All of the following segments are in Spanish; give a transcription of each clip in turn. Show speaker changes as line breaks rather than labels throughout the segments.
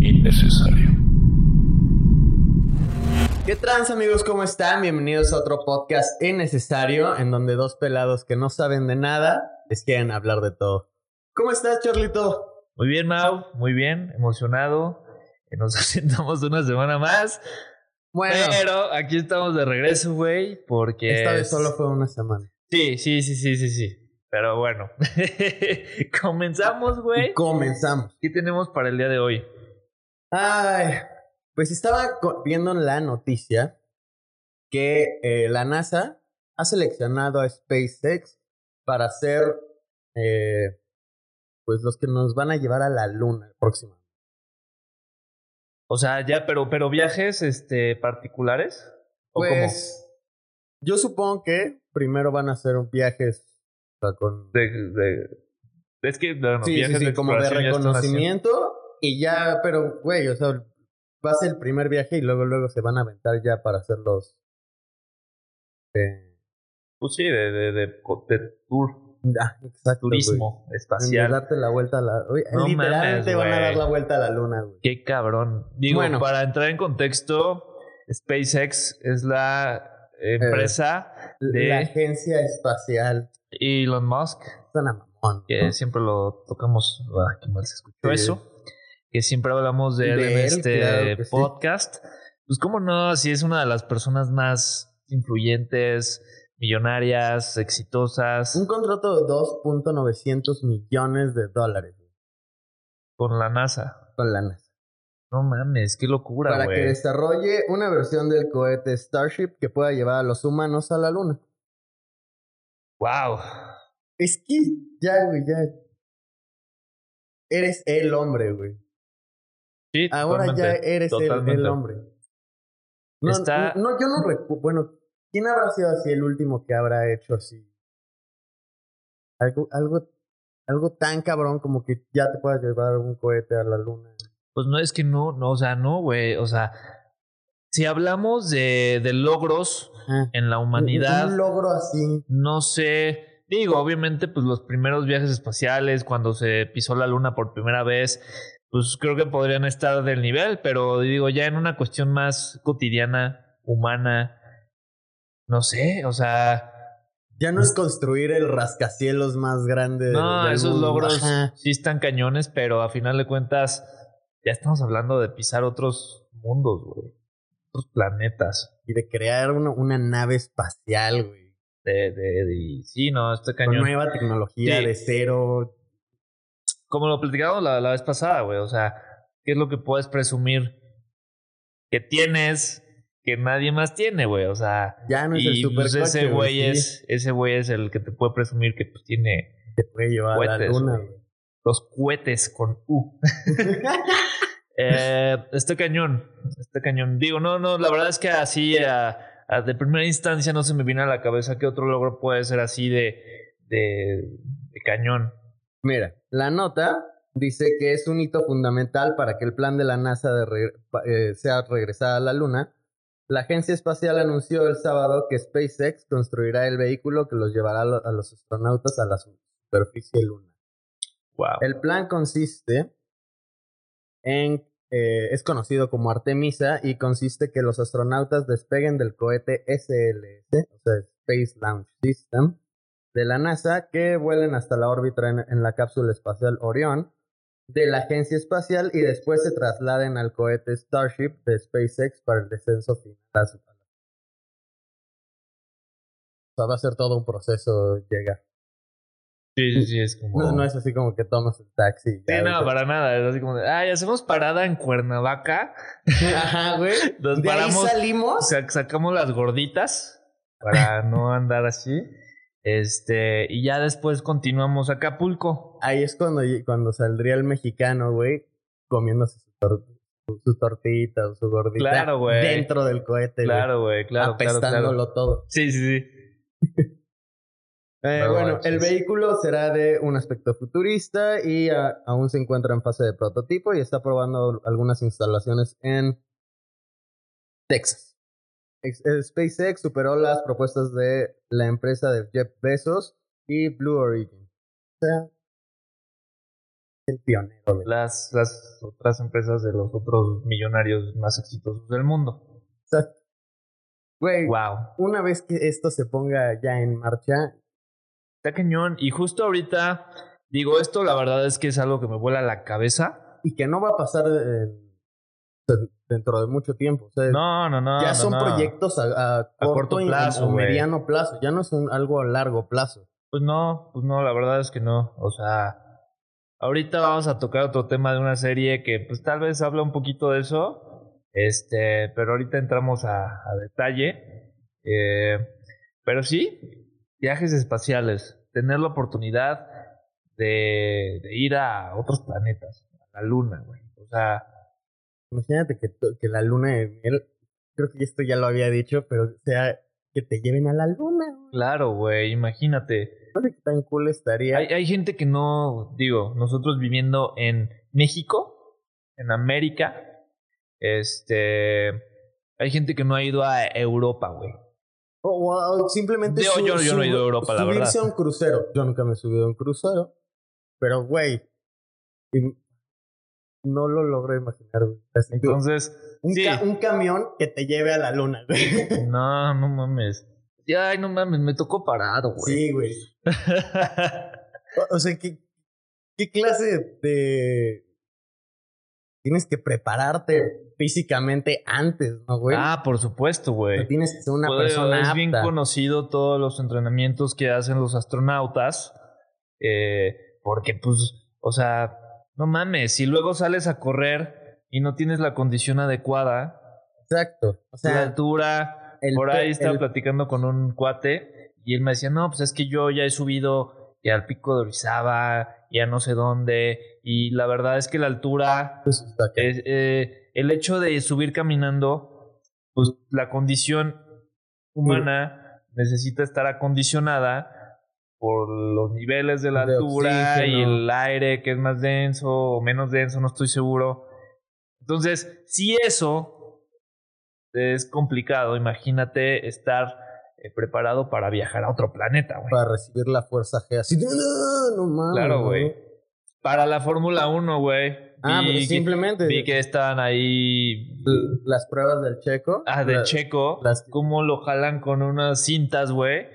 innecesario.
¿Qué trans amigos? ¿Cómo están? Bienvenidos a otro podcast innecesario en donde dos pelados que no saben de nada les quieren hablar de todo. ¿Cómo estás, Charlito?
Muy bien, Mau, muy bien, emocionado. Que nos asentamos una semana más.
Bueno,
Pero aquí estamos de regreso, güey, porque...
esta vez
es-
solo fue una semana.
Sí, sí, sí, sí, sí, sí. Pero bueno, comenzamos, güey.
Comenzamos.
¿Qué tenemos para el día de hoy?
Ay, pues estaba viendo en la noticia que eh, la NASA ha seleccionado a SpaceX para ser eh, pues los que nos van a llevar a la Luna próxima.
O sea, ya, pero, pero viajes, este, particulares. ¿O
Pues yo supongo que primero van a hacer un viajes o sea, con?
De, de- es que
sí, sí,
viajes
sí, como de reconocimiento y ya, pero güey, o sea, va a ser el primer viaje y luego luego se van a aventar ya para hacer los eh,
Pues sí, de, de, de, de tour,
ah, exacto,
turismo
En
espacial.
darte la vuelta a la oye,
No
literalmente
mames,
van a dar la vuelta a la luna, güey.
Qué cabrón. Digo,
Bueno.
para entrar en contexto, SpaceX es la empresa de
La agencia espacial
Elon Musk,
suena mamón.
que
¿no?
siempre lo tocamos. Ah, qué mal se escuchó
Sí.
eso. Que siempre hablamos de él
De
en
él,
este
claro que sí.
podcast. Pues, cómo no, si es una de las personas más influyentes, millonarias, exitosas,
Un contrato de 2.900 millones de dólares güey,
con la NASA.
con la NASA.
No mames, qué locura,
para que
güey.
desarrolle una versión del cohete Starship que pueda llevar a los humanos a la luna.
Wow.
Es que ya, güey, ya. Eres el hombre, güey.
Sí,
Ahora ya eres el, hombre. No,
Está-
no, yo no recuerdo. Bueno, ¿quién habrá sido así el último que habrá hecho así? Algo, algo, algo tan cabrón como que ya te puedas llevar un cohete a la luna.
Pues no es que no, no, o sea, no, güey. O sea, si hablamos de, de logros
Ah,
en la humanidad,
Un logro así.
no sé. Digo, obviamente, pues los primeros viajes espaciales, cuando se pisó la luna por primera vez, pues creo que podrían estar del nivel, pero digo, ya en una cuestión más cotidiana, humana, no sé, o sea,
Ya no es construir el rascacielos más grande.
no,
del
esos
mundo.
logros
Ajá.
sí están cañones, pero a final de cuentas, ya estamos hablando de pisar otros mundos, güey. Otros planetas.
Y de crear una, una nave espacial, güey.
De, de, de- sí, no, está
Con
cañón.
nueva tecnología
Sí.
de cero.
Como lo platicamos la, la vez pasada, güey. O sea, ¿qué es lo que puedes presumir que tienes que nadie más tiene, güey? O sea,
Ya no es el
y
super
pues ese güey es, ese güey es el que te puede presumir que pues, tiene
Te puede llevar a la luna,
güey. los cohetes con U. Eh, está cañón, está cañón. Digo, no, no, la verdad es que así a- a de primera instancia no se me viene a la cabeza que otro logro puede ser así de, de, de cañón.
Mira, la nota dice que es un hito fundamental para que el plan de la NASA de re- eh, sea regresar a la Luna. La agencia espacial anunció el sábado que SpaceX construirá el vehículo que los llevará a los astronautas a la superficie lunar.
Wow.
El plan consiste en eh, es conocido como Artemisa y consiste que los astronautas despeguen del cohete SLS, o sea, Space Launch System, de la NASA, que vuelen hasta la órbita en, en la cápsula espacial Orión de la agencia espacial y después se trasladen al cohete Starship de SpaceX para el descenso final a su O sea, va a ser todo un proceso llegar.
Sí, sí, sí, es como...
No, no es así como que tomas el taxi.
Sí, no, para nada. Es así como de, ay, hacemos parada en Cuernavaca.
Ajá, güey.
Nos
De ahí
paramos,
salimos.
sa- sacamos las gorditas para no andar así. Este, y ya después continuamos a Acapulco.
Ahí es cuando, cuando saldría el mexicano, güey, comiéndose su, tor- su, su tortita o su gordita
Claro, güey.
dentro del cohete, güey,
Claro, güey, claro, claro,
apestándolo
claro.
todo.
Sí, sí, sí.
Eh,
No
bueno,
manches.
el vehículo será de un aspecto futurista y ah, aún se encuentra en fase de prototipo y está probando algunas instalaciones en Texas. Eh, SpaceX superó las propuestas de la empresa de Jeff Bezos y Blue Origin. O sea, el pionero. de-
las, las otras empresas de los otros millonarios más exitosos del mundo.
Exacto. Güey,
Wow.
una vez que esto se ponga ya en marcha,
Está cañón. Y justo ahorita, digo, esto la verdad es que es algo que me vuela la cabeza.
y que no va a pasar en- dentro de mucho tiempo. O sea,
No, no, no.
ya son
no.
proyectos a, a corto,
corto
y-
plazo, güey.
mediano plazo. Ya no es un- algo a largo plazo.
Pues no, pues no, la verdad es que no. O sea, ahorita vamos a tocar otro tema de una serie que pues tal vez habla un poquito de eso. Este, pero ahorita entramos a, a detalle. Eh, pero sí, viajes espaciales. Tener la oportunidad de, de ir a otros planetas, a la luna, güey. O sea,
Imagínate que, que la luna de miel, creo que esto ya lo había dicho, pero sea que te lleven a la luna.
claro, güey, imagínate.
No sé qué tan cool estaría.
Hay, hay gente que no, digo, nosotros viviendo en México, en América, este, hay gente que no ha ido a Europa, güey.
O, o simplemente
Yo- yo- yo no he ido a Europa, la
subirse
verdad.
a un crucero. Yo nunca me he subido a un crucero. Pero, güey, no lo logro imaginar. güey.
Entonces,
un,
sí.
ca- un camión que te lleve a la luna, güey.
No, no mames. Ay, no mames, me tocó parado, güey.
Sí, güey. O, o sea, ¿qué, ¿qué clase de... Tienes que prepararte físicamente antes, ¿no, güey?
ah, por supuesto,
O sea,
güey.
tienes que ser una persona
es bien conocido todos los entrenamientos que hacen los astronautas. eh, porque, pues, o sea, no mames, si luego sales a correr y no tienes la condición adecuada,
Exacto. O
la
sea,
altura,
el
por ahí estaba
el-
platicando con un cuate y él me decía, no, pues es que yo ya he subido ya al pico de Orizaba, ya no sé dónde, y la verdad es que la altura
pues, está acá.
es, eh, el hecho de subir caminando, pues la condición humana necesita estar acondicionada por los niveles de la
De
altura y el aire que es más denso o menos denso, no estoy seguro. Entonces, si eso es complicado, imagínate estar eh, preparado para viajar a otro planeta, güey.
para recibir la fuerza G. Así, no, mames.
Claro, güey. Para la Fórmula 1, güey.
Ah,
Vi
pero
que-
simplemente
Vi que estaban ahí.
las pruebas del checo.
Ah, de
la-
Checo.
las-
Cómo lo jalan con unas cintas, güey.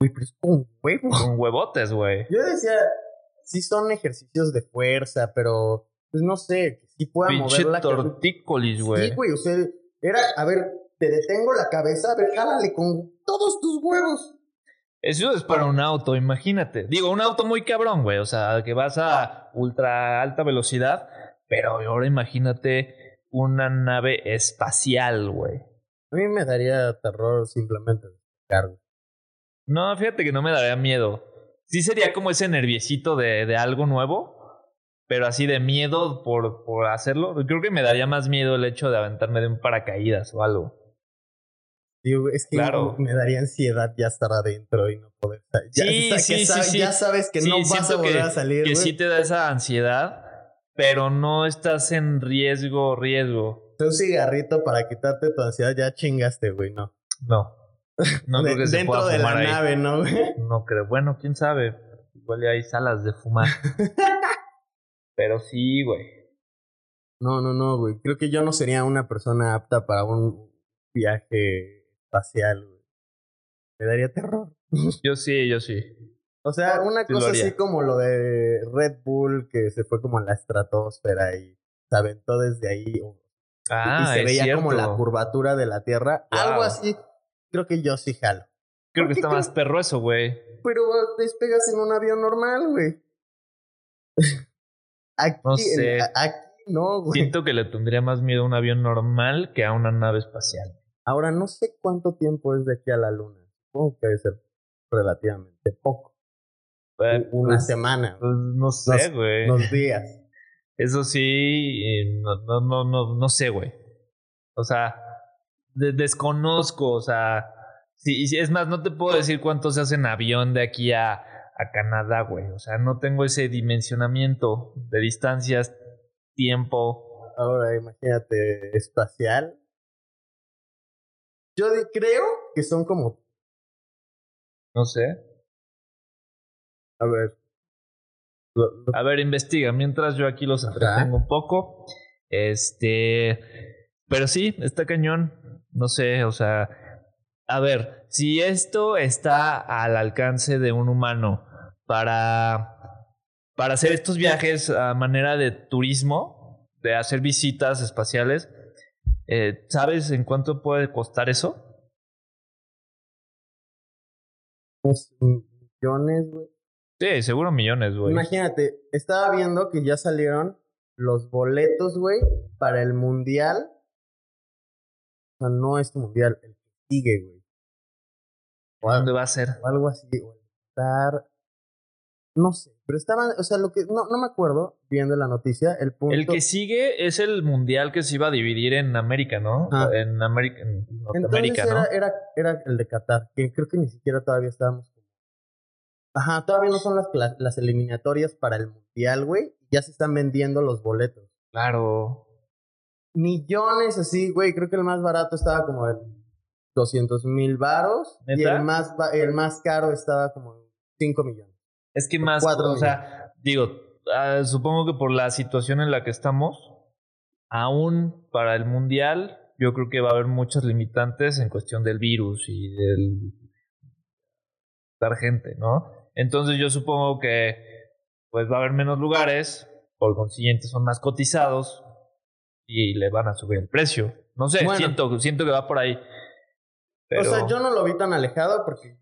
Güey, pero es con huevo.
Con huevotes, güey.
Yo decía, sí son ejercicios de fuerza, pero pues no sé, si pueda
Pinche
mover la
tortícolis, güey.
Sí, güey, o sea, era, a ver, te detengo la cabeza, a ver, jálale con todos tus huevos.
Eso es para un auto, imagínate. Digo, un auto muy cabrón, güey. O sea, que vas a ultra alta velocidad. Pero ahora imagínate una nave espacial, güey.
A mí me daría terror simplemente cargo.
No, fíjate que no me daría miedo. Sí sería como ese nerviecito de, de algo nuevo, pero así de miedo por, por hacerlo. Creo que me daría más miedo el hecho de aventarme de un paracaídas o algo.
Digo, es que
Claro.
me daría ansiedad ya estar adentro y no poder salir. Ya,
Sí,
que
sí, sí, sí.
ya sabes que no vas a volver
que-
a salir.
Que sí te da esa ansiedad, pero no estás en riesgo, riesgo.
Un cigarrito para quitarte tu ansiedad, ya chingaste, güey, no.
No. No
De-
creo que se
dentro
pueda
de la
fumar ahí.
nave, ¿no?
No creo. Bueno, quién sabe. Igual ya hay salas de fumar. pero sí, güey.
No, no, no, güey. Creo que yo no sería una persona apta para un viaje espacial, güey. Me daría terror.
Yo sí, yo sí.
O sea, una
Sí
cosa así como lo de Red Bull, que se fue como a la estratosfera y se aventó desde ahí.
Ah,
y se
es
veía
cierto.
como la curvatura de la Tierra.
Wow.
Algo así. Creo que yo sí jalo.
Creo que
¿Por qué
está más perro eso, güey.
Pero despegas en un avión normal, güey. Aquí,
No sé.
a- aquí no, güey.
Siento que le tendría más miedo a un avión normal que a una nave espacial.
Ahora, no sé cuánto tiempo es de aquí a la luna. Supongo que debe ser relativamente poco.
Eh,
Una
pues,
semana,
pues, no sé,
Dos-
güey.
unos días.
Eso sí, eh, no, no, no, no, no sé, güey. O sea, de- desconozco, o sea, sí, es más, no te puedo decir cuánto se hace en avión de aquí a, a Canadá, güey. O sea, no tengo ese dimensionamiento de distancias, tiempo.
Ahora, imagínate, espacial. Yo creo que son como,
No sé.
a ver,
A ver, investiga. Mientras yo aquí los entretengo un poco. Este. Pero sí, está cañón. No sé, o sea. A ver, si esto está al alcance de un humano para. Para hacer estos viajes a manera de turismo, de hacer visitas espaciales, eh, ¿sabes en cuánto puede costar eso?
Pues, millones, güey.
Sí, seguro millones, güey.
Imagínate, estaba viendo que ya salieron los boletos, güey, para el mundial. O sea, no este mundial, el que sigue, güey.
¿Dónde va a ser?
O algo así, güey. Estar. No sé, pero estaban, o sea, lo que. No, no me acuerdo, viendo la noticia, el punto.
El que sigue es el mundial que se iba a dividir en América, ¿no? En América, en Norteamérica,
Entonces
¿no?
era, era, era el de Qatar, que creo que ni siquiera todavía estábamos. Ajá, todavía no son las, las eliminatorias para el mundial, güey. Ya se están vendiendo los boletos.
Claro.
Millones así, güey. Creo que el más barato estaba como en 200 mil varos. Y el más, el más caro estaba como en 5 millones.
Es que más,
Cuatro
o sea, digo, ah, supongo que por la situación en la que estamos, aún para el mundial, yo creo que va a haber muchas limitantes en cuestión del virus y del dar gente, ¿no? Entonces yo supongo que pues va a haber menos lugares, por consiguiente son más cotizados y le van a subir el precio. No sé,
Bueno.
siento, siento que va por ahí. Pero...
O sea, yo no lo vi tan alejado porque,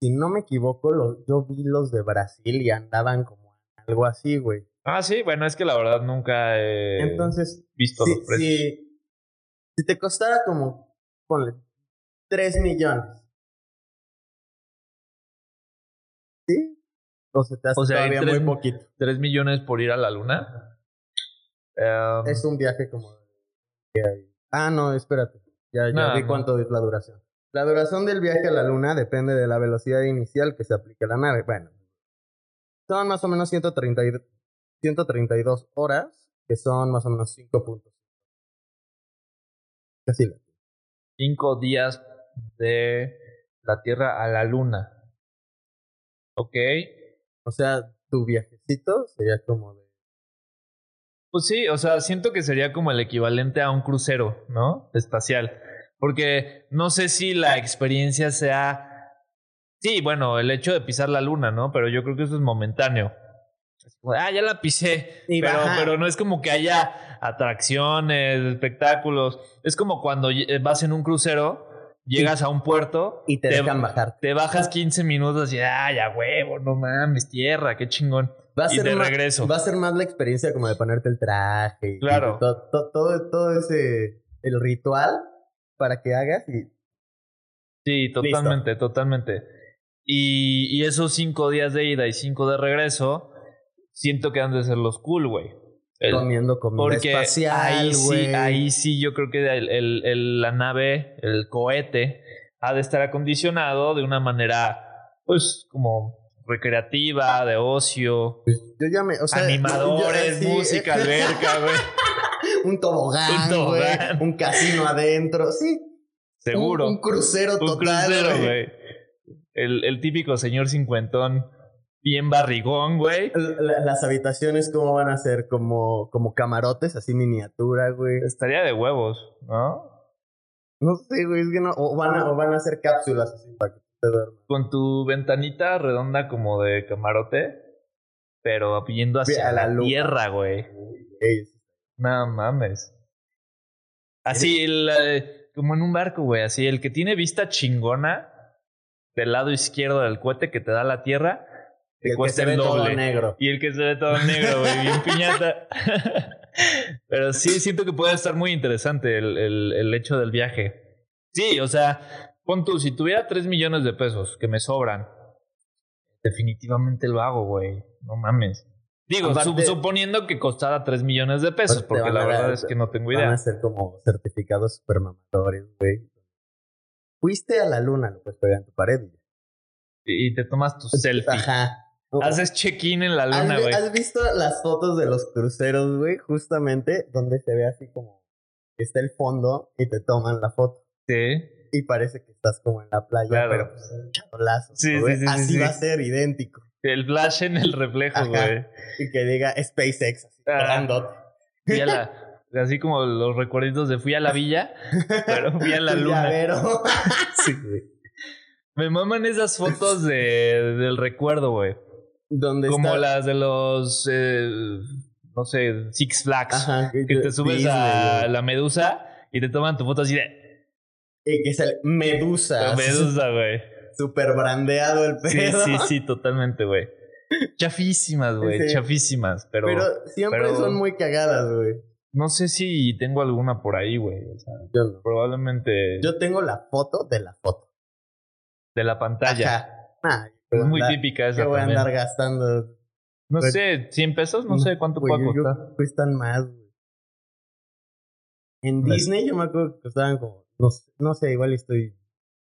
si no me equivoco, lo- yo vi los de Brasil y andaban como algo así, güey.
Ah, sí, bueno, es que la verdad nunca he
Entonces,
visto
si,
los precios.
si, si te costara como, ponle, 3 millones. ¿Sí? O se te hace
O sea,
todavía
tres-
muy poquito.
3 millones por ir a la luna. Em,
Es un viaje como... Ah, no, espérate. Ya, ya
No,
vi cuánto es la duración. La duración del viaje a la luna depende de la velocidad inicial que se aplique a la nave. Bueno, son más o menos 130 y- 132 horas, que son más o menos 5 puntos. La-
cinco días de la Tierra a la Luna. Ok.
O sea, tu viajecito sería como de...
Pues sí, o sea, siento que sería como el equivalente a un crucero, ¿no? Espacial. Porque no sé si la experiencia sea. Sí, bueno, el hecho de pisar la luna, ¿no? Pero yo creo que eso es momentáneo. Ah, ya la pisé.
Y
pero,
baja.
pero no es como que haya atracciones, espectáculos. Es como cuando eh, vas en un crucero, llegas a un puerto
Y te, dejan bajar.
te bajas 15 minutos y, ah, ya huevo, no mames, tierra, qué chingón.
Va a,
y
ser
de
más,
regreso.
va a ser más la experiencia como de ponerte el traje.
Claro.
y to- to- todo, todo ese... El ritual para que hagas y...
Sí, totalmente, totalmente. Y, y esos cinco días de ida y cinco de regreso, siento que han de ser los cool, güey.
Comiendo comida
Porque
espacial,
ahí sí,
güey.
ahí sí yo creo que el, el- el- la nave, el cohete, ha de estar acondicionado de una manera, pues, como recreativa, de ocio,
Yo ya me, o sea,
animadores,
yo- sí,
música,
eh,
alberca, güey.
un tobogán,
Un tobogán.
un casino adentro, sí.
Seguro.
Un, un crucero
Un
total,
crucero,
güey.
El, el típico señor cincuentón, bien barrigón, güey.
La- Las habitaciones, ¿cómo van a ser? Como, como camarotes, así miniatura, güey.
Estaría de huevos, ¿no?
No sé, güey, es que no. O van a, o van a ser cápsulas así para que.
Con tu ventanita redonda como de camarote, pero yendo hacia
A la
tierra, güey.
Ey,
No mames. Así, el, eh, como en un barco, güey. Así, el que tiene vista chingona del lado izquierdo del cohete que te da la tierra, te
el que
cuesta
se
el
ve todo
doble.
negro.
Y el que se ve todo negro, güey, bien piñata. Pero sí, siento que puede estar muy interesante el, el, el hecho del viaje. Sí, o sea, pon tú, si tuviera 3 millones de pesos que me sobran, definitivamente lo hago, güey. No mames. Digo,
Aparte-
suponiendo que costara 3 millones de pesos,
Pues
porque
van
la
a
verdad es que no tengo
Van
idea.
a ser como certificados supermamadores, güey. Fuiste a la luna, lo puedes pegar en tu pared. y
te tomas tu selfie.
Ajá.
Haces check-in en la
¿Has,
luna, güey.
has visto las fotos de los cruceros, güey? Justamente donde se ve así como está el fondo y te toman la foto.
Sí.
Y parece que estás como en la playa,
Claro.
pero pues en chablazo.
Sí,
Así
sí.
va a ser idéntico.
El flash en el reflejo,
Ajá.
güey.
Y que diga SpaceX. así,
Ah. a la, así como los recuerditos de fui a la villa, pero fui a la luna.
llavero.
Sí, güey. Me maman esas fotos de, del recuerdo, güey. Como
está...
las de los, eh, no sé, Six Flags.
Ajá,
Que te subes
Disney,
a
güey.
la medusa y te toman tu foto así de
Y que sale Medusa.
la medusa, güey.
Súper brandeado el
Sí,
pedo.
sí, sí, totalmente, güey. Chafísimas, güey,
Sí.
chafísimas. Pero,
Pero siempre
pero-
son muy cagadas, güey.
no sé si tengo alguna por ahí, güey. O sea,
Yo
probablemente
Yo tengo la foto de la foto.
de la pantalla.
Ajá. Ah,
Es muy
andar-
típica
Que
esa
voy a andar gastando.
No
Pues-
sé, 100 pesos, no sé cuánto
Güey,
puede
yo- yo-
costar.
Cuestan más, güey. En
Vale.
Disney yo me acuerdo que costaban como, no, sé- no sé, igual estoy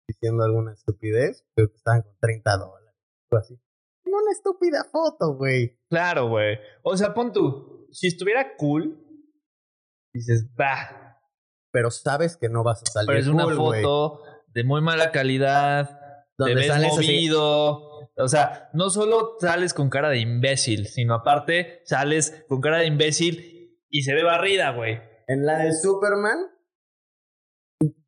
diciendo alguna estupidez, pero costaban como 30 dólares. O así. Una estúpida foto, güey.
Claro, güey. O sea, pon tú, si estuviera cool, dices, va,
Pero sabes que no vas a salir
pero es una
cool,
foto de muy mala calidad,
Donde
te ves
sales así.
movido. O sea, no solo sales con cara de imbécil, sino aparte sales con cara de imbécil y se ve barrida, güey.
En la del Superman,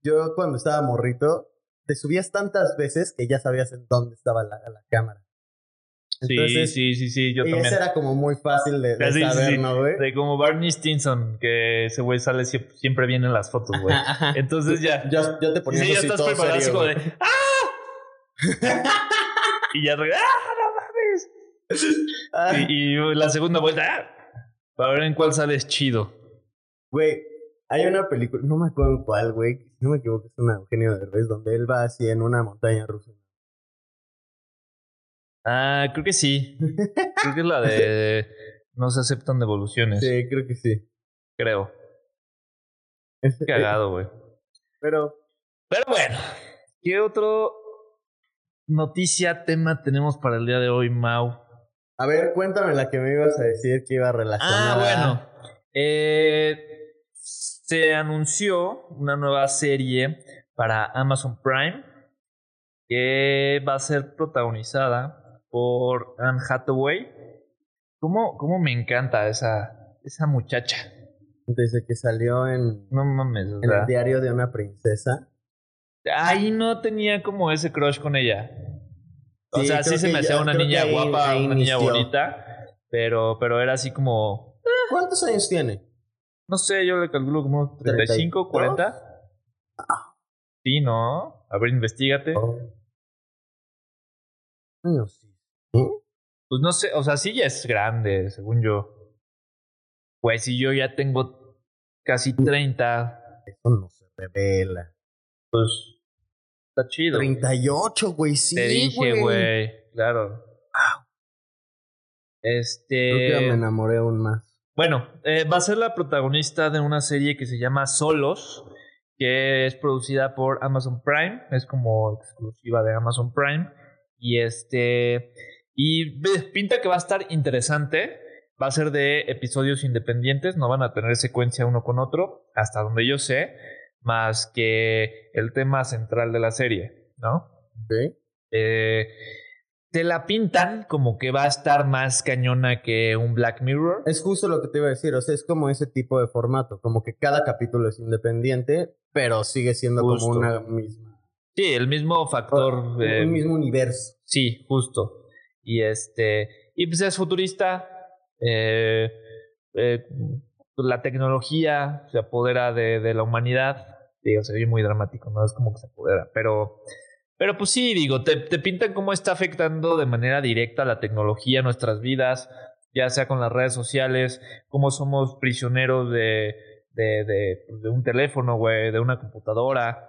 yo cuando estaba morrito, te subías tantas veces que ya sabías en dónde estaba la, la cámara.
Sí,
Entonces,
sí, sí, sí, yo
y
también.
eso era como muy fácil de, de
Ah, sí, sí,
saber,
sí.
¿no, güey?
De como Barney Stinson, que ese güey sale siempre, siempre bien en las fotos, güey. Entonces ya.
Yo, yo te ponía
Sí, ya estás preparado así como de ¡Ah! y ya ¡Ah, no mames!
Ah,
Y, y la segunda vuelta, ¡ah! Para ver en cuál sales chido.
Güey, hay una película, no me acuerdo en cuál, güey, si no me equivoco, es una Eugenio Derbez, donde él va así en una montaña rusa.
Ah, creo que sí. Creo que es la de no se aceptan devoluciones.
Sí, creo que sí.
Creo.
Es-
Cagado, güey.
Pero,
Pero bueno, ¿qué otro noticia, tema tenemos para el día de hoy, Mau?
a ver, cuéntame la que me ibas a decir que iba relacionada.
Ah, bueno. Eh, se anunció una nueva serie para Amazon Prime que va a ser protagonizada por Anne Hathaway. ¿Cómo, cómo me encanta esa, esa muchacha?
Desde que salió en,
No mames, o
en
sea,
el diario de una princesa.
ahí no tenía como ese crush con ella. O
Sí,
sea, sí se me hacía una niña
ahí-
guapa,
ahí
una niña bonita, pero, pero era así como,
¿Cuántos años tiene?
No sé, yo le calculo como 35, 40. Sí, ¿no? A ver, investigate.
No, sí.
Pues no sé, o sea, sí ya es grande, según yo. Pues si yo ya tengo casi 30,
Eso no se revela.
pues está chido.
38, güey, sí.
Te dije, güey, claro. Este.
Creo que me enamoré aún más.
Bueno, eh, va a ser la protagonista de una serie que se llama Solos, que es producida por Amazon Prime, es como exclusiva de Amazon Prime. Y este. Y pinta que va a estar interesante. Va a ser de episodios independientes, no van a tener secuencia uno con otro, hasta donde yo sé, más que el tema central de la serie, ¿no?
¿Sí?
Eh, te la pintan como que va a estar más cañona que un Black Mirror.
Es justo lo que te iba a decir, o sea, es como ese tipo de formato, como que cada capítulo es independiente, pero sigue siendo
Justo.
como una misma.
Sí, el mismo factor. eh,
un mismo universo.
Sí, justo. Y este. Y pues es futurista. eh, eh, la tecnología se apodera de, de la humanidad. Digo, se ve muy dramático, no es como que se apodera. Pero. Pero pues sí, digo, te, te pintan cómo está afectando de manera directa la tecnología nuestras vidas, ya sea con las redes sociales, cómo somos prisioneros de, de, de, de un teléfono, güey, de una computadora.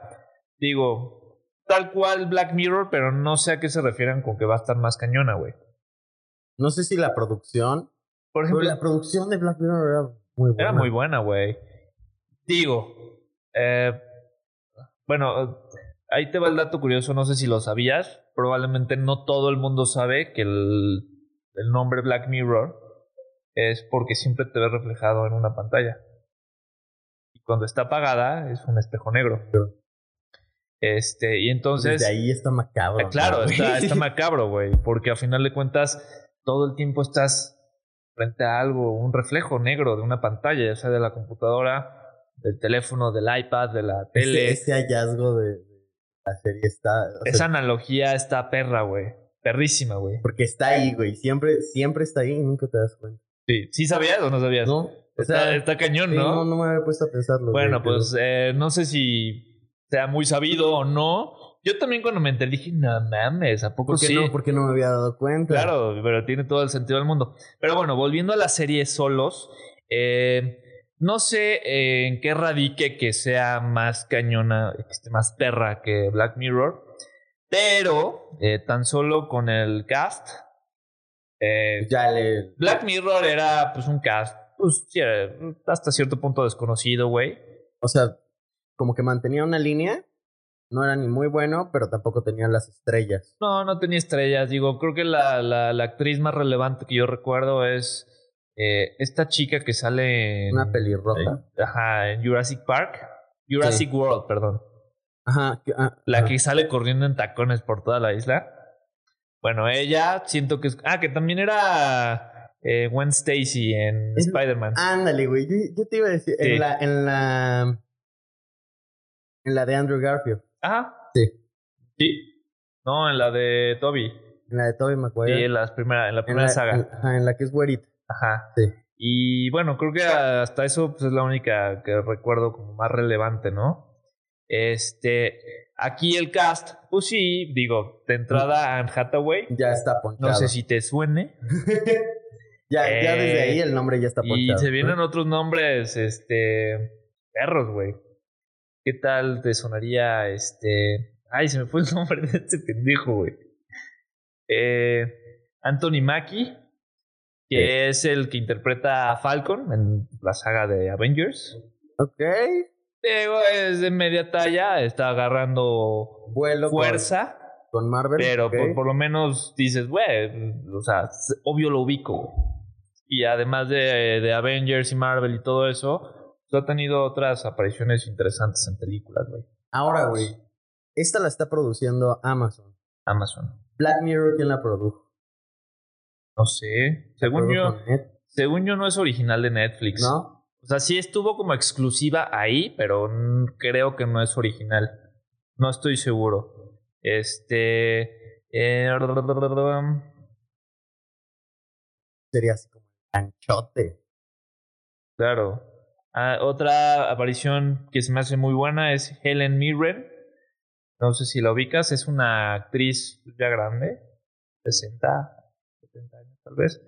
Digo, tal cual Black Mirror, pero no sé a qué se refieren con que va a estar más cañona, güey.
No sé si la producción,
Por
pero
ejemplo,
la producción de Black Mirror era muy buena.
era muy buena, güey. Digo, eh, bueno, ahí te va el dato curioso, no sé si lo sabías. Probablemente no todo el mundo sabe que el, el nombre Black Mirror es porque siempre te ves reflejado en una pantalla. Y cuando está apagada es un espejo negro. Este, y entonces...
Desde ahí está macabro.
Eh, Claro,
¿no,
está, está macabro, güey. Porque a final de cuentas, todo el tiempo estás frente a algo, un reflejo negro de una pantalla, ya sea de la computadora, del teléfono, del iPad, de la tele.
Ese, hallazgo de, la serie está.
Esa analogía está perra, güey. Perrísima, güey.
Porque está ahí, güey. Siempre, siempre está ahí y nunca te das cuenta.
Sí, ¿sí sabías o no sabías?
No.
Está, está cañón, ¿no?
¿no? No me había puesto a pensarlo.
Bueno, pues eh, no sé si sea muy sabido o no. Yo también cuando me enteré dije, no mames, ¿a poco
¿Por qué
sí?
no? Porque no me había dado cuenta.
Claro, pero tiene todo el sentido del mundo. Pero bueno, volviendo a la serie solos, eh, no sé eh, en qué radique que sea más cañona, que esté más perra que Black Mirror, pero eh, tan solo con el cast. eh,
Ya le.
Black Mirror era pues un cast, pues sí, hasta cierto punto desconocido, güey.
O sea, como que mantenía una línea. No era ni muy bueno, pero tampoco tenía las estrellas.
No, no tenía estrellas. Digo, creo que la, la, la actriz más relevante que yo recuerdo es eh, esta chica que sale en,
Una pelirroja.
ajá, en Jurassic Park. Jurassic World, perdón.
Ajá. que- ah,
La
ah.
que sale corriendo en tacones por toda la isla. Bueno, ella siento que es... Ah, que también era eh, Gwen Stacy en Spider-Man.
Ándale, güey. Yo, yo te iba a decir.
Sí.
En la. En la. En la de Andrew Garfield.
Ajá.
Sí.
Sí. No, en la de Toby.
En la de Tobey
Sí,
Maguire.
en, las primera, en la
en,
primera
la,
saga.
en- ajá, en la que es güerita.
Ajá.
Sí.
Y bueno, creo que hasta eso pues, es la única que recuerdo como más relevante, ¿no? Este, aquí el cast, pues sí, digo, de entrada Anne Hathaway,
Ya está ponchado.
no sé si te suene.
ya, ya
Eh,
desde ahí el nombre ya está ponchado.
Y se vienen otros nombres, este, perros, güey. ¿Qué tal te sonaría, este... Ay, se me fue el nombre de este pendejo, güey. Eh, Anthony Mackie, que es el que interpreta a Falcon en la saga de Avengers.
Ok.
Digo, es de media talla, está agarrando
Vuelo
fuerza,
con, Marvel.
pero por, por lo menos dices, güey, o sea, obvio lo ubico. güey. Y además de, de Avengers y Marvel y todo eso, pues, ha tenido otras apariciones interesantes en películas, güey.
Ahora, güey. Esta la está produciendo Amazon.
Amazon.
Black Mirror, ¿quién la produjo?
No sé. Según yo, según yo no es original de Netflix.
¿No?
O sea, sí estuvo como exclusiva ahí, pero creo que no es original. No estoy seguro. Este. eh,
Sería así como anchote.
claro. Ah, otra aparición que se me hace muy buena es Helen Mirren. No sé si la ubicas, es una actriz ya grande, 60, 70 años tal vez.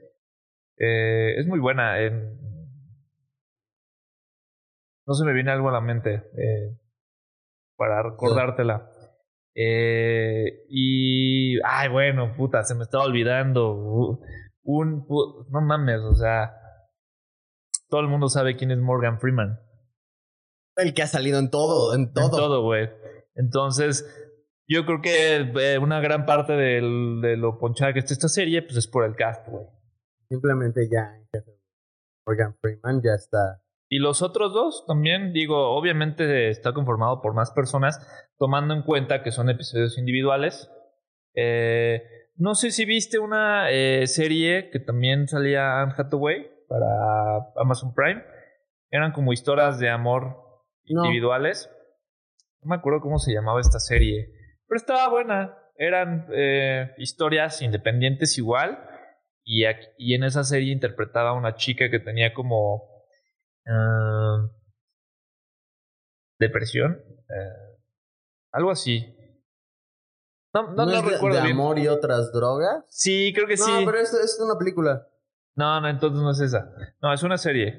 Eh, es muy buena. en- No se me viene algo a la mente eh, para recordártela. Eh, y. Ay, bueno, puta, se me estaba olvidando. Uh, Un. No mames, o sea. Todo el mundo sabe quién es Morgan Freeman.
El que ha salido en todo, en todo.
En todo, güey. Entonces, yo creo que eh, una gran parte del- de lo ponchada que está esta serie, pues es por el cast, güey.
Simplemente ya. Morgan Freeman ya está.
Y los otros dos también, digo, obviamente está conformado por más personas, tomando en cuenta que son episodios individuales. Eh, no sé si viste una eh, serie que también salía Anne Hathaway para Amazon Prime. Eran como historias de amor
No.
individuales. No me acuerdo cómo se llamaba esta serie, pero estaba buena. Eran eh, historias independientes igual. Y, aquí- y en esa serie interpretaba a una chica que tenía como ah, depresión, eh, algo así. No, no,
¿No,
no
es
recuerdo
de
bien.
amor y otras drogas?
Sí, creo que
no,
sí.
pero esto es una película.
No, no, entonces no es esa. No, es una serie.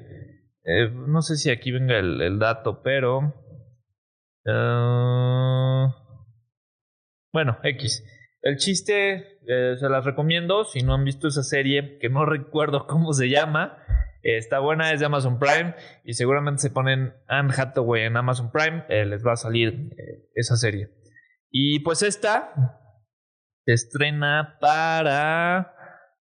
Eh, no sé si aquí venga el, el dato, pero. ah, bueno, X. El chiste, eh, se las recomiendo. Si no han visto esa serie, que no recuerdo cómo se llama, eh, está buena, es de Amazon Prime. Y seguramente se ponen Anne Hathaway en Amazon Prime, eh, les va a salir esa serie. Y pues esta se estrena para.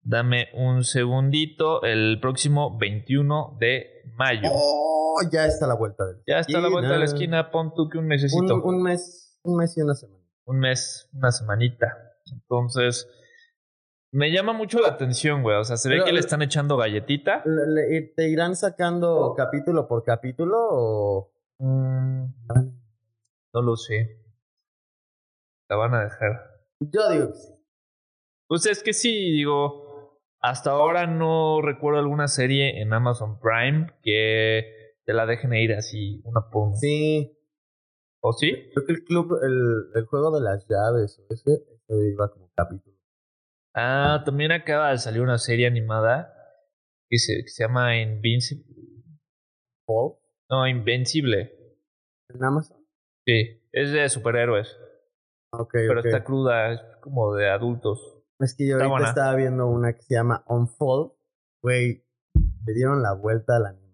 Dame un segundito. El próximo 21 de mayo.
Oh, ya está a la vuelta de la
ya está a la vuelta de la esquina. Pon tú que un
Un,
mesecito. Un,
un mes, un mes y una semana.
Mes, una semanita. Entonces, Me llama mucho la atención, güey. O sea, se ve
Pero-
que le están echando galletita.
Le- le- ¿Te irán sacando capítulo por capítulo o...?
Mm, no lo sé. La van a dejar.
Yo digo que sí.
Pues es que sí, digo. Hasta ahora no recuerdo alguna serie en Amazon Prime que te la dejen ir así, una por.
Sí,
¿O sí?
creo que el club, el, el juego de las llaves, ese, ese iba como capítulo.
Ah, también acaba de salir una serie animada que se, que se llama Invincible.
¿Paul?
No, Invencible.
¿En Amazon?
Sí, es de superhéroes.
Ok,
Pero está cruda, es como de adultos.
Es que yo
Está
ahorita
buena.
estaba viendo una que se llama Unfold. Güey, le dieron la vuelta a la animación.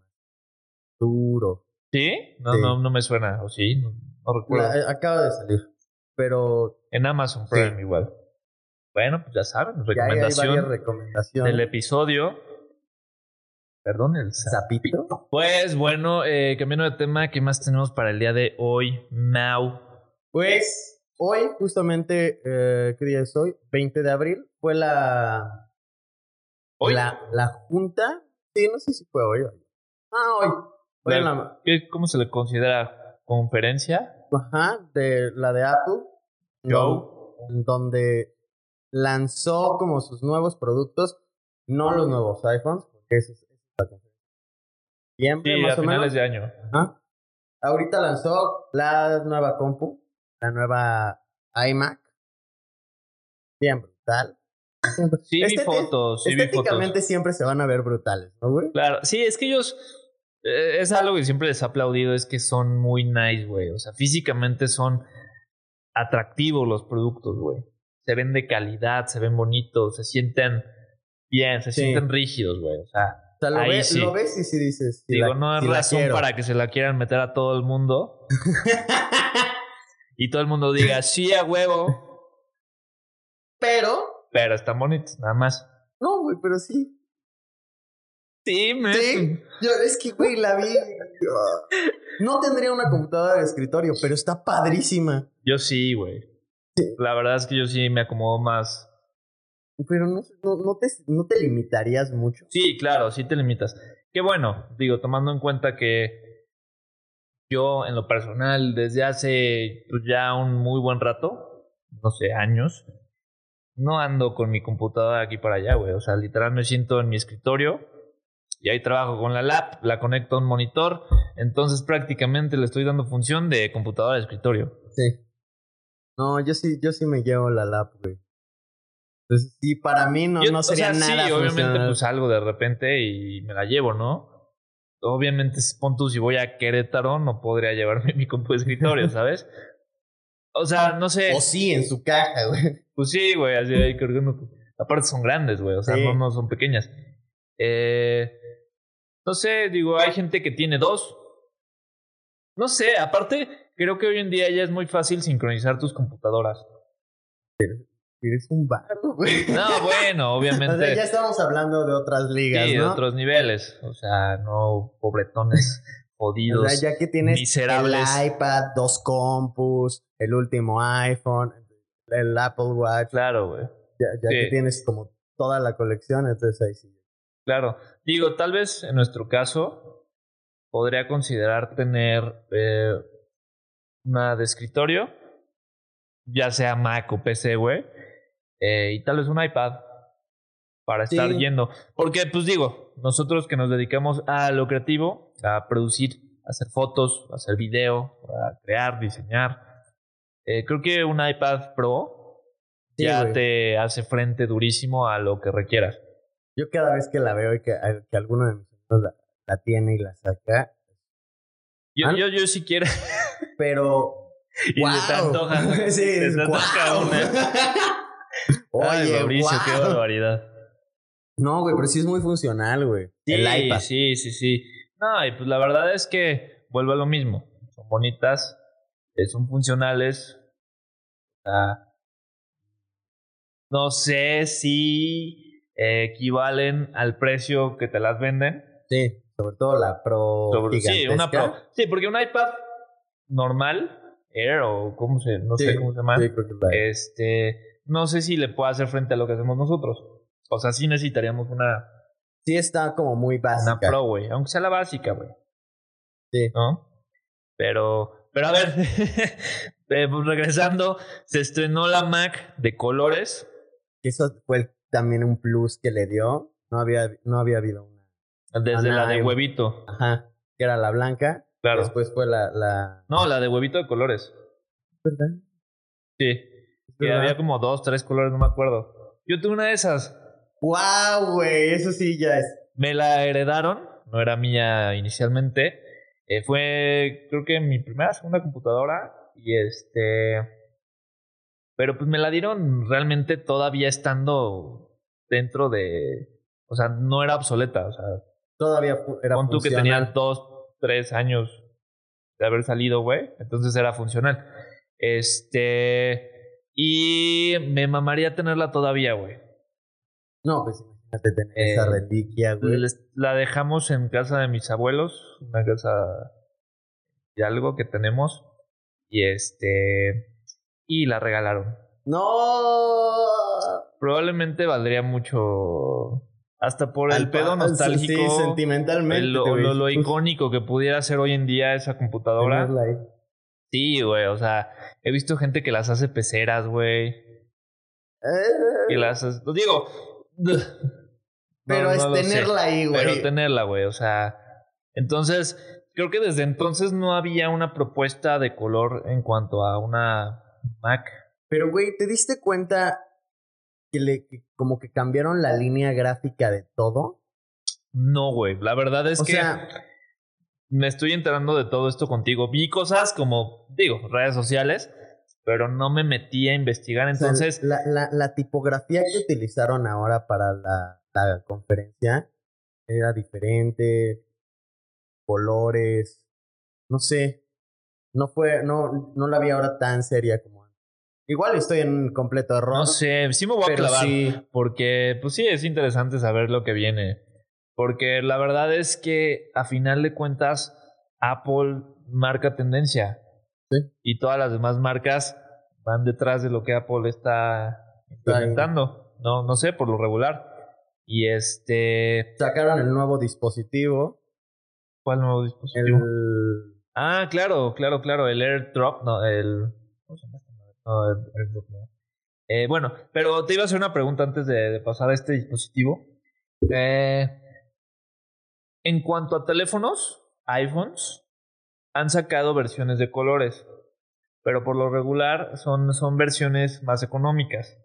Duro.
¿Sí? No,
Sí.
no, no me suena, ¿o sí? No, no recuerdo.
La- eh, acaba de salir. Pero
En Amazon Prime igual. Bueno, pues ya saben,
ya hay,
recomendación
varias recomendaciones.
del episodio. Perdón, el
¿Zapito?
Pues bueno, eh, cambiando de tema, ¿qué más tenemos para el día de hoy? Now.
Pues hoy, justamente, eh, ¿qué día es hoy? 20 de abril, fue la,
¿Hoy?
la, la junta. Sí, no sé si fue hoy. Ah, hoy. Fue
La-
la,
¿Qué- ¿Cómo se le considera? ¿Conferencia?
Ajá, de la de Apple. Don- Donde lanzó como sus nuevos productos, no los nuevos iPhones, porque eso es. Siempre,
Sí,
más
a
o menos.
finales de año.
Ajá. Ahorita lanzó la nueva compu, la nueva iMac. Bien brutal.
Sí, vi
Estéti-
fotos, sí vi fotos.
Estéticamente siempre se van a ver brutales, ¿no, güey?
Claro, sí, es que ellos. Eh, es algo que siempre les he aplaudido, es que son muy nice, güey. O sea, físicamente son atractivos los productos, güey. Se ven de calidad, se ven bonitos, se sienten bien, se
Sí.
sienten rígidos, güey. O sea,
O sea, lo,
Ahí
ve-
sí.
lo ves y sí dices.
digo,
la-
no es razón para que se la quieran meter a todo el mundo y todo el mundo diga, sí, a huevo,
pero,
pero están bonitos, nada más.
no, güey, pero sí.
Sí, me.
Sí. Yo, es que, güey, la vi. No tendría una computadora de escritorio, pero está padrísima.
Yo sí, güey. La verdad es que yo sí me acomodo más
Pero no, no, no, te, no te limitarías mucho.
Sí, claro, sí te limitas. Qué bueno, digo, tomando en cuenta que yo en lo personal desde hace pues, ya un muy buen rato, no sé, años, no ando con mi computadora aquí para allá, güey. O sea, literal me siento en mi escritorio y ahí trabajo con la lap, la conecto a un monitor, entonces prácticamente le estoy dando función de computadora de escritorio.
Sí. No, yo sí, yo sí me llevo la lap, güey. Entonces, sí, para mí no,
Yo-
no
o
sería
sea,
nada
Sí, obviamente pues salgo de repente y me la llevo, ¿no? Obviamente, pon tú, si voy a Querétaro, no podría llevarme mi compu de escritorio, ¿sabes? O sea, no sé.
O sí, en su caja, güey.
Pues sí, güey, así ahí cargando. Aparte son grandes, güey, o sea,
Sí.
no, no son pequeñas. Eh, no sé, digo, hay gente que tiene dos. No sé, aparte, creo que hoy en día ya es muy fácil sincronizar tus computadoras.
Eres un barro, güey.
No, bueno, obviamente.
O sea, ya estamos hablando de otras ligas,
Sí, de otros niveles. O sea, no pobretones jodidos.
O sea, ya que tienes
miserables.
el iPad, dos compus, el último iPhone, el Apple Watch,
Claro, güey.
ya, ya
Sí.
que tienes como toda la colección, entonces ahí sí.
Claro. Digo, tal vez en nuestro caso podría considerar tener eh, una de escritorio, ya sea Mac o PC, güey, eh, y tal vez un iPad para estar
Sí.
yendo. Porque, pues digo, nosotros que nos dedicamos a lo creativo, a producir, a hacer fotos, a hacer video, a crear, diseñar, eh, creo que un iPad Pro
Sí,
ya te hace frente durísimo a lo que requieras.
Yo cada vez que la veo y que, que alguno de mis amigos la, la tiene y la saca,
Yo,
¿Ah?
yo, yo si quiero.
pero...
y
¡Wow!
se te antoja.
sí,
se te antoja una. Ay,
Oye,
Mauricio, qué barbaridad.
No, güey, pero sí es muy funcional, güey.
Sí,
el iPad.
sí, sí, sí. No, y pues la verdad es que vuelve a lo mismo. Son bonitas, eh, son funcionales. Sea, no sé si eh, equivalen al precio que te las venden.
Sí, sobre todo la Pro
Sobre- sí, una Pro. Sí, porque un iPad normal, Air o cómo se, no
Sí,
sé cómo se llama.
sí,
Este, no sé si le puede hacer frente a lo que hacemos nosotros. O sea, sí necesitaríamos una,
Sí está como muy
una
básica.
Pro, güey. Aunque sea la básica, güey.
Sí.
¿No? Pero, pero a ver, eh, pues regresando, se estrenó la Mac de colores.
Eso fue el- también un plus que le dio. No había, no había habido una.
Desde la de huevito.
Ajá. Que era la blanca.
Claro.
Después fue la. la...
No, la de huevito de colores.
¿Verdad?
Sí. Que había como dos, tres colores, no me acuerdo. Yo tuve una de esas.
¡Wow, güey! Eso sí ya es.
Me la heredaron, no era mía inicialmente. Eh, fue, creo que mi primera, segunda computadora. Y este. Pero pues me la dieron realmente todavía estando dentro de. O sea, no era obsoleta. O sea,
Todavía era
pon tú que tenía dos, tres años de haber salido, güey. Entonces era funcional. Este. Y me mamaría tenerla todavía, güey.
No, pues imagínate tener
Eh,
esa reliquia, güey.
La dejamos en casa de mis abuelos, una casa de algo que tenemos. Y este. Y la regalaron.
¡No!
Probablemente valdría mucho. Hasta por el
Al
pedo nostálgico.
Sí, sentimentalmente.
el- lo,
güey.
lo- lo icónico que pudiera ser hoy en día esa computadora. Sí, güey. O sea, he visto gente que las hace peceras, güey.
Eh,
Y las. hace- Lo digo.
Pero
no-
es
no lo sé.
tenerla ahí, güey.
Pero tenerla, güey. O sea. Entonces, creo que desde entonces no había una propuesta de color en cuanto a una Mac.
Pero, güey, ¿te diste cuenta que le que como que cambiaron la línea gráfica de todo?
No, güey. La verdad es
o
que
sea,
me estoy enterando de todo esto contigo. Vi cosas como, digo, redes sociales, pero no me metí a investigar.
o sea,
Entonces,
la, la, la tipografía que utilizaron ahora para la, la conferencia era diferente, colores, no sé, no fue, no, no la vi ahora tan seria como antes. Igual estoy en completo error.
no sé, sí me voy a clavar.
sí,
Porque, pues sí, es interesante saber lo que viene. Porque la verdad es que, a final de cuentas, Apple marca tendencia.
Sí.
Y todas las demás marcas van detrás de lo que Apple está implementando. No, no sé, por lo regular. Y este.
sacaron el nuevo dispositivo,
¿Cuál nuevo dispositivo?
el
Ah, claro, claro, claro. El AirDrop, no, el. No, el AirDrop no. Eh, bueno, pero te iba a hacer una pregunta antes de, pasar a este dispositivo. Eh, en cuanto a teléfonos, iPhones han sacado versiones de colores, pero por lo regular son, son versiones más económicas.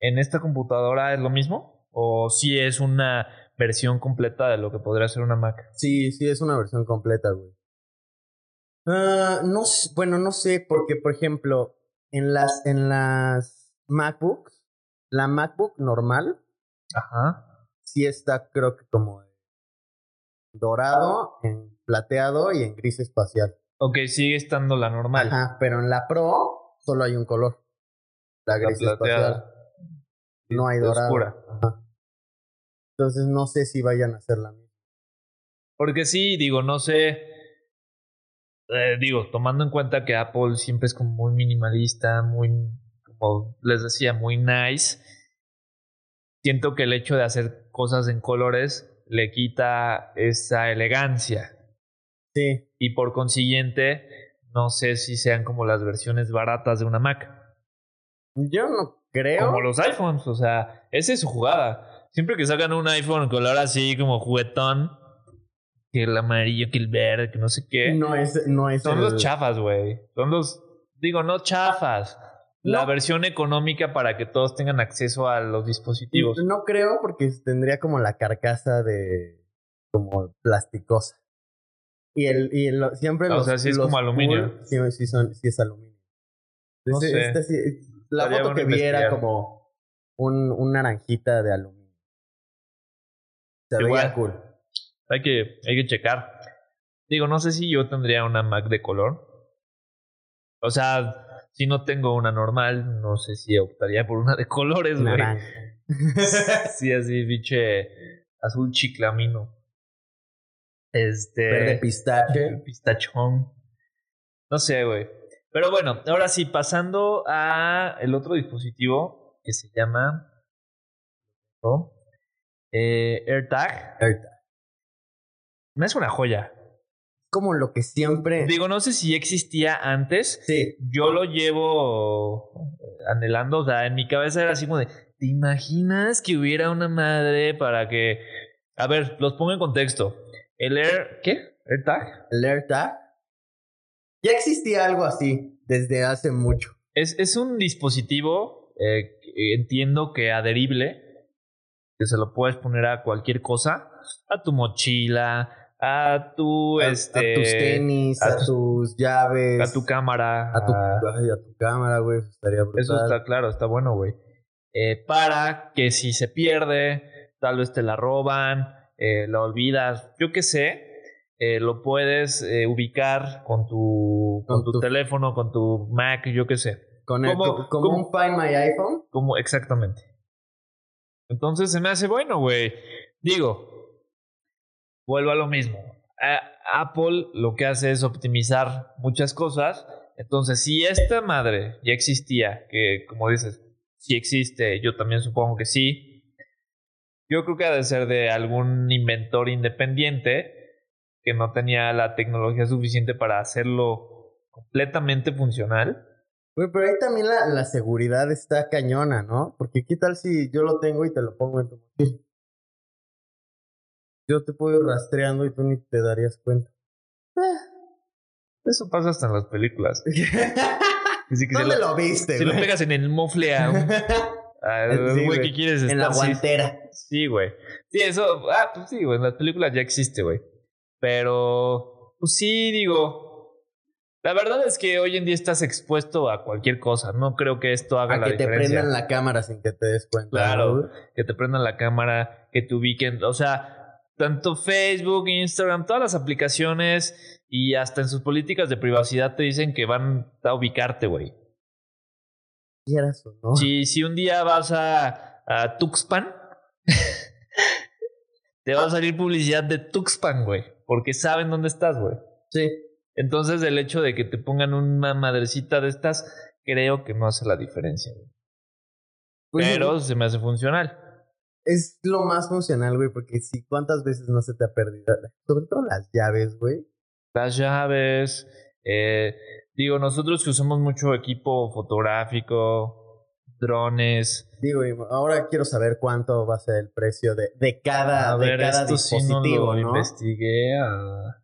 ¿En esta computadora es lo mismo? ¿O si es una versión completa de lo que podría ser una Mac?
Sí, sí, es una versión completa, güey. Ah, no bueno, no sé, porque, por ejemplo, en las, en las MacBooks, la MacBook normal,
Ajá.
sí está, creo que como dorado, en plateado y en gris espacial.
Ok, sigue estando la normal.
Ajá, pero en la Pro solo hay un color. La
La
gris
plateada.
espacial. No hay dorado.
oscura.
Ajá. Entonces no sé si vayan a hacer la misma.
Porque sí, digo, no sé. Eh, digo, tomando en cuenta que Apple siempre es como muy minimalista, muy, como les decía, muy nice. Siento que el hecho de hacer cosas en colores le quita esa elegancia.
Sí,
Y por consiguiente, no sé si sean como las versiones baratas de una Mac.
yo no creo.
Como los iPhones, o sea, esa es su jugada. Siempre que sacan un iPhone color así como juguetón, que el amarillo, que el verde, que no sé qué,
No es, no es
son
el-
los chafas, güey. Son los, digo, no chafas. La versión económica para que todos tengan acceso a los dispositivos.
No creo porque tendría como la carcasa de como plasticosa. Y el, y el- siempre
O
los,
sea, sí es
los
como aluminio.
cool, sí, sí son, sí es aluminio.
No
Este-
sé.
este sí- la
Estaría
foto que vi era como un, un naranjita de aluminio. Se veía cool.
Hay que, hay que checar. Digo, no sé si yo tendría una Mac de color. O sea, si no tengo una normal, no sé si optaría por una de colores, güey. Sí, así, biche azul chiclamino. Este.
Verde pistache.
Pistachón. No sé, güey. Pero bueno, ahora sí, pasando a el otro dispositivo que se llama ¿no? eh, AirTag.
AirTag.
Me es una joya.
Como lo que siempre.
Digo, no sé si existía antes.
Sí.
Yo lo llevo anhelando. O sea, en mi cabeza era así como de. ¿Te imaginas que hubiera una madre para que. A ver, los pongo en contexto. El Air. ¿Qué? ¿AirTag?
El AirTag. Ya existía algo así desde hace mucho.
Es, es un dispositivo, eh, que entiendo que adherible, que se lo puedes poner a cualquier cosa, a tu mochila, a tu,
A,
este,
a tus tenis,
a
a,
tus-
tus llaves.
a tu cámara,
a tu,
a-
tu cámara, güey. Eso estaría brutal.
Eso está claro, está bueno, güey. Eh, para que si se pierde, tal vez te la roban, eh, la olvidas, yo qué sé, eh, lo puedes ubicar con tu, con
Con
tu,
tu-
teléfono, con tu Mac, yo qué sé.
Con el-
¿Cómo-
co- como
cómo?
un Find My iPhone.
Como exactamente. Entonces se me hace bueno, güey. Digo, vuelvo a lo mismo. Apple lo que hace es optimizar muchas cosas. Entonces, si esta madre ya existía, que como dices, si existe, yo también supongo que sí. Yo creo que ha de ser de algún inventor independiente que no tenía la tecnología suficiente para hacerlo completamente funcional.
Pero ahí también la, la seguridad está cañona, ¿no? Porque qué tal si yo lo tengo y te lo pongo en tu mochila. Yo te puedo ir rastreando y tú ni te darías cuenta.
Eso pasa hasta en las películas. Así que si
¿Dónde
lo,
lo viste,
si lo pegas en el mofle a un, a un
Sí,
güey
güey.
que quieres
en la
estar, sí.
guantera.
Sí, güey. Sí, eso. Ah, pues sí, güey. En las películas ya existe, güey. Pero. Pues sí, digo. La verdad es que hoy en día estás expuesto a cualquier cosa. No creo que esto haga
A
la
que te
diferencia.
prendan la cámara sin que te des cuenta.
Claro. Que te prendan la cámara, que te ubiquen. O sea, tanto Facebook, Instagram, todas las aplicaciones y hasta en sus políticas de privacidad te dicen que van a ubicarte, güey.
No.
Si, si un día vas a, a Tuxpan, te va a salir publicidad de Tuxpan, güey. Porque saben dónde estás, güey.
Sí.
Entonces, el hecho de que te pongan una madrecita de estas, creo que no hace la diferencia, güey.
Pues,
Pero se me hace funcional.
Es lo más funcional, güey, porque si cuántas veces no se te ha perdido. Sobre todo las llaves, güey.
Las llaves, eh, digo, nosotros que usamos mucho equipo fotográfico, drones.
Digo, ahora quiero saber cuánto va a ser el precio de, de cada,
a
de
ver,
cada
esto sí no
dispositivo,
lo
¿no?
investigué a,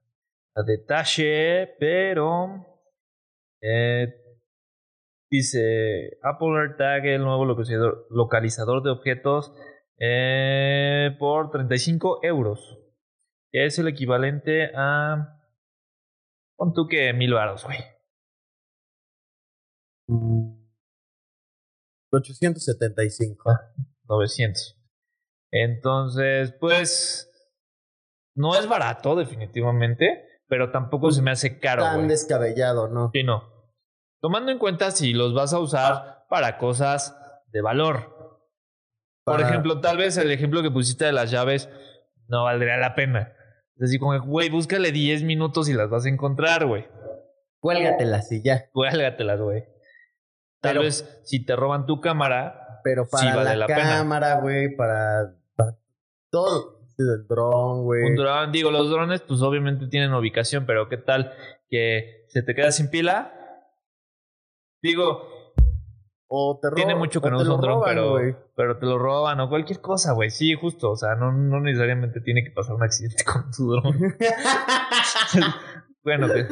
a detalle, pero eh, dice Apple AirTag, el nuevo localizador, localizador de objetos, eh, por 35 euros. Que es el equivalente a... Pon tú que mil baros, güey.
Mm. 875.
900. Entonces, pues... No es barato, definitivamente, pero tampoco se me hace caro,
Tan descabellado, ¿no?
Sí, no. Tomando en cuenta si los vas a usar para cosas de valor. Por
Para-
ejemplo, tal vez el ejemplo que pusiste de las llaves no valdría la pena. Es decir, como, güey, búscale 10 minutos y las vas a encontrar, güey.
Cuélgatelas y ya.
Cuélgatelas, güey. Tal
Pero-
vez si te roban tu cámara,
Pero
Sí,
para
vale
la,
la pena.
cámara, güey, para, para todo. Sí, del dron, güey.
un dron, digo, los drones, pues obviamente tienen ubicación, pero ¿qué tal que se te queda sin pila? Digo,
O te
tiene
roban-
mucho que no usa un dron, pero, pero te lo roban o cualquier cosa, güey. Sí, justo. O sea, no, no necesariamente tiene que pasar un accidente con tu dron. bueno, que,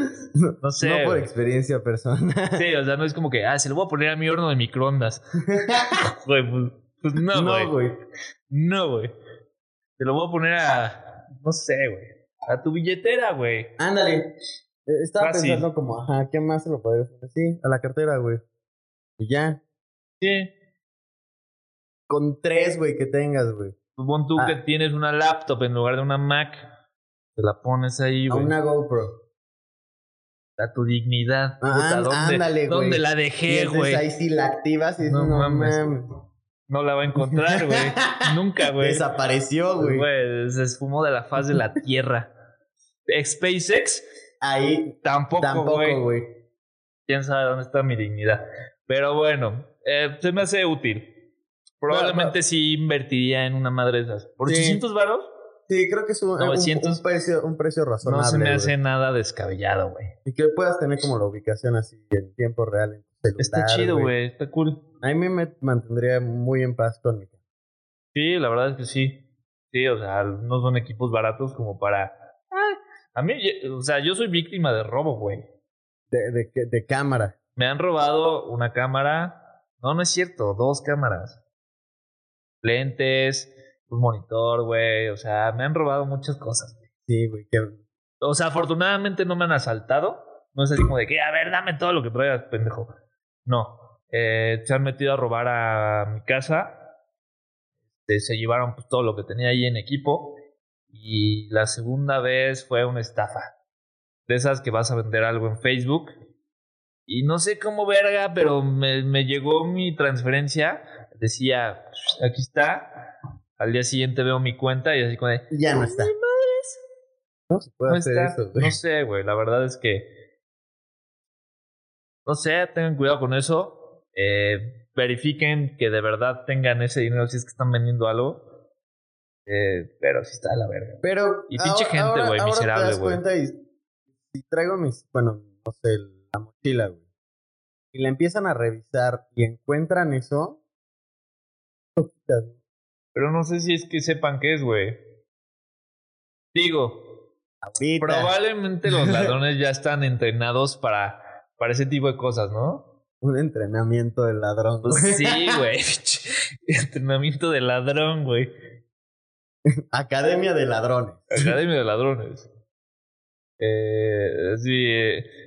no sé.
no por experiencia personal.
Sí, o sea, no es como que, ah, se lo voy a poner a mi horno de microondas. Güey, pues, pues no, güey.
no, güey.
No, güey. Te lo voy a poner a, no sé, güey. A tu billetera, güey.
Ándale. Eh, Estaba
Fácil.
pensando como, ajá, ¿qué más se lo puede poner? Sí, a la cartera, güey. Y ya.
Sí.
Con tres, güey, que tengas, güey.
Pues pon tú
Ah.
que tienes una laptop en lugar de una Mac. Te la pones ahí,
A
güey.
una GoPro.
A tu dignidad.
Ah,
Puta,
án-
¿dónde,
ándale, güey.
¿Dónde la dejé, güey?
ahí sí la activas y
No
no,
mames.
mames.
No la va a encontrar, güey. Nunca, güey.
Desapareció, güey.
Güey, se esfumó de la faz de la Tierra. SpaceX,
Ahí
tampoco,
tampoco,
güey.
güey.
quién sabe dónde está mi dignidad. Pero bueno, eh, se me hace útil. Probablemente sí invertiría en una madre de esas. ¿Por
Sí.
800 varos?
Sí, creo que es un, un-
900.
un precio, un precio razonable.
No se me hace nada descabellado, güey.
Y que puedas tener como la ubicación así en tiempo real en tu celular.
Está chido, güey. Está cool.
A mí me mantendría muy en paz con mi.
Sí, la verdad es que sí. Sí, o sea, no son equipos baratos como para... Ah, A mí, o sea, yo soy víctima de robo, güey.
De, de, de cámara.
Me han robado una cámara. No, no es cierto, dos cámaras. Lentes, un monitor, güey. O sea, me han robado muchas cosas. güey.
Sí, güey. Que,
O sea, afortunadamente no me han asaltado. No es así como de que, a ver, dame todo lo que traigas, pendejo. No. Eh, se han metido a robar a mi casa. Este, se llevaron pues, todo lo que tenía ahí en equipo. Y la segunda vez fue una estafa. De esas que vas a vender algo en Facebook. Y no sé cómo verga, pero me, me llegó mi transferencia. Decía, aquí está. Al día siguiente veo mi cuenta y así como de,
ya no está. No se puede
No
hacer
está.
eso, güey.
No sé, güey. La verdad es que. No sé, tengan cuidado con eso. Eh, verifiquen que de verdad tengan ese dinero si es que están vendiendo algo. Eh, pero sí está de la verga.
Pero.
Y pinche gente, güey, miserable, güey.
y si traigo mis. Bueno, no sé, la mochila, güey. Y la empiezan a revisar y encuentran eso.
Pero no sé si es que sepan qué es, güey. Digo,
Ahorita.
probablemente los ladrones ya están entrenados para, para ese tipo de cosas, ¿no?
Un entrenamiento de ladrón.
Pues sí, güey. Entrenamiento de ladrón, güey.
Academia de ladrones.
Academia de Ladrones. Eh, sí, eh,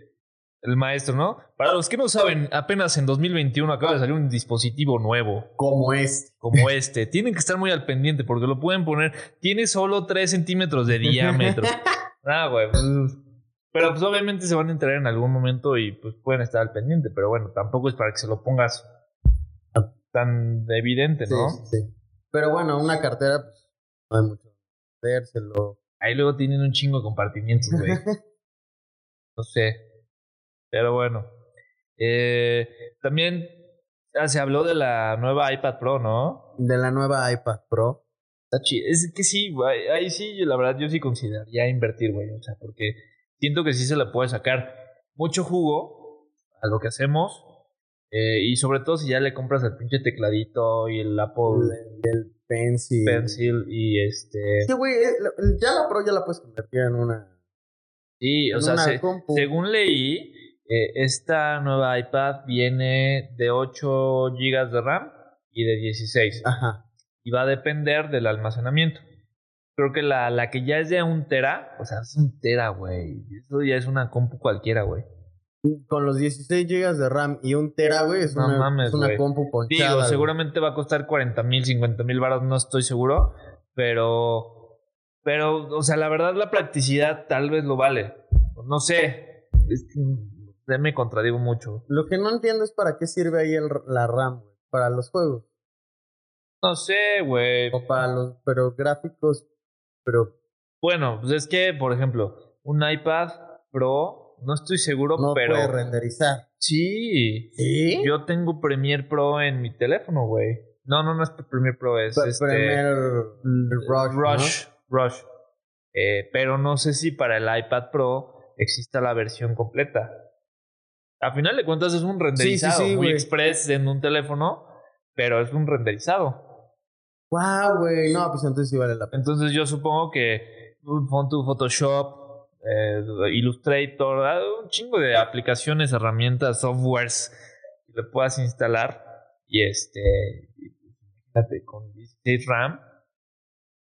el maestro, ¿no? Para los que no saben, apenas en 2021 acaba de salir un dispositivo nuevo
Como este.
como este. Tienen que estar muy al pendiente porque lo pueden poner. Tiene solo 3 centímetros de diámetro. Ah, güey. pues, pero pues obviamente se van a enterar en algún momento y pues pueden estar al pendiente. Pero bueno, tampoco es para que se lo pongas tan evidente, ¿no?
sí, sí. Pero bueno, una cartera, pues, no hay mucho que.
Ahí luego tienen un chingo de compartimientos, güey. No sé. Pero bueno. Eh, también ah, se habló de la nueva iPad Pro, ¿no?
De la nueva iPad Pro.
Está chido. Es que sí, güey. Ahí sí, la verdad, yo sí consideraría invertir, güey. O sea, porque siento que sí se le puede sacar mucho jugo a lo que hacemos. eh, y sobre todo si ya le compras el pinche tecladito y el Apple
El, el Pencil.
Pencil y este.
Sí, güey, eh, ya la Pro ya la puedes convertir en una.
Sí, o sea, se- según leí, eh, esta nueva iPad viene de 8 GB de RAM y de 16.
Ajá.
Y va a depender del almacenamiento. Creo que la, la que ya es de un tera, o sea, es un tera, güey. Eso ya es una compu cualquiera, güey.
Con los 16 GB de RAM y un Tera, güey, es
No
una,
mames,
es una compu ponchada.
Digo, seguramente va a costar 40 mil, 50 mil baros, no estoy seguro. Pero, pero, o sea, la verdad la practicidad tal vez lo vale. No sé. Es que ya me contradigo mucho.
Lo que no entiendo es para qué sirve ahí el, la RAM, güey. Para los juegos.
No sé, güey.
O para los. Pero gráficos. Pero
Bueno, pues es que, por ejemplo, un iPad Pro, no estoy seguro,
no
pero
puede renderizar.
sí.
¿Sí?
Yo tengo Premiere Pro en mi teléfono, güey. No, no, no es Premiere Pro, es este
Premier Rush. ¿no?
Rush. Rush. Eh, pero no sé si para el iPad Pro exista la versión completa. A final de cuentas es un renderizado
sí,
muy
güey.
express en un teléfono, pero es un renderizado.
Wow, güey. No, pues entonces sí vale la pena.
Entonces yo supongo que uh, pon tu Photoshop, eh, Illustrator, ah, un chingo de aplicaciones, herramientas, softwares que le puedas instalar y este, imagínate, con 16 RAM.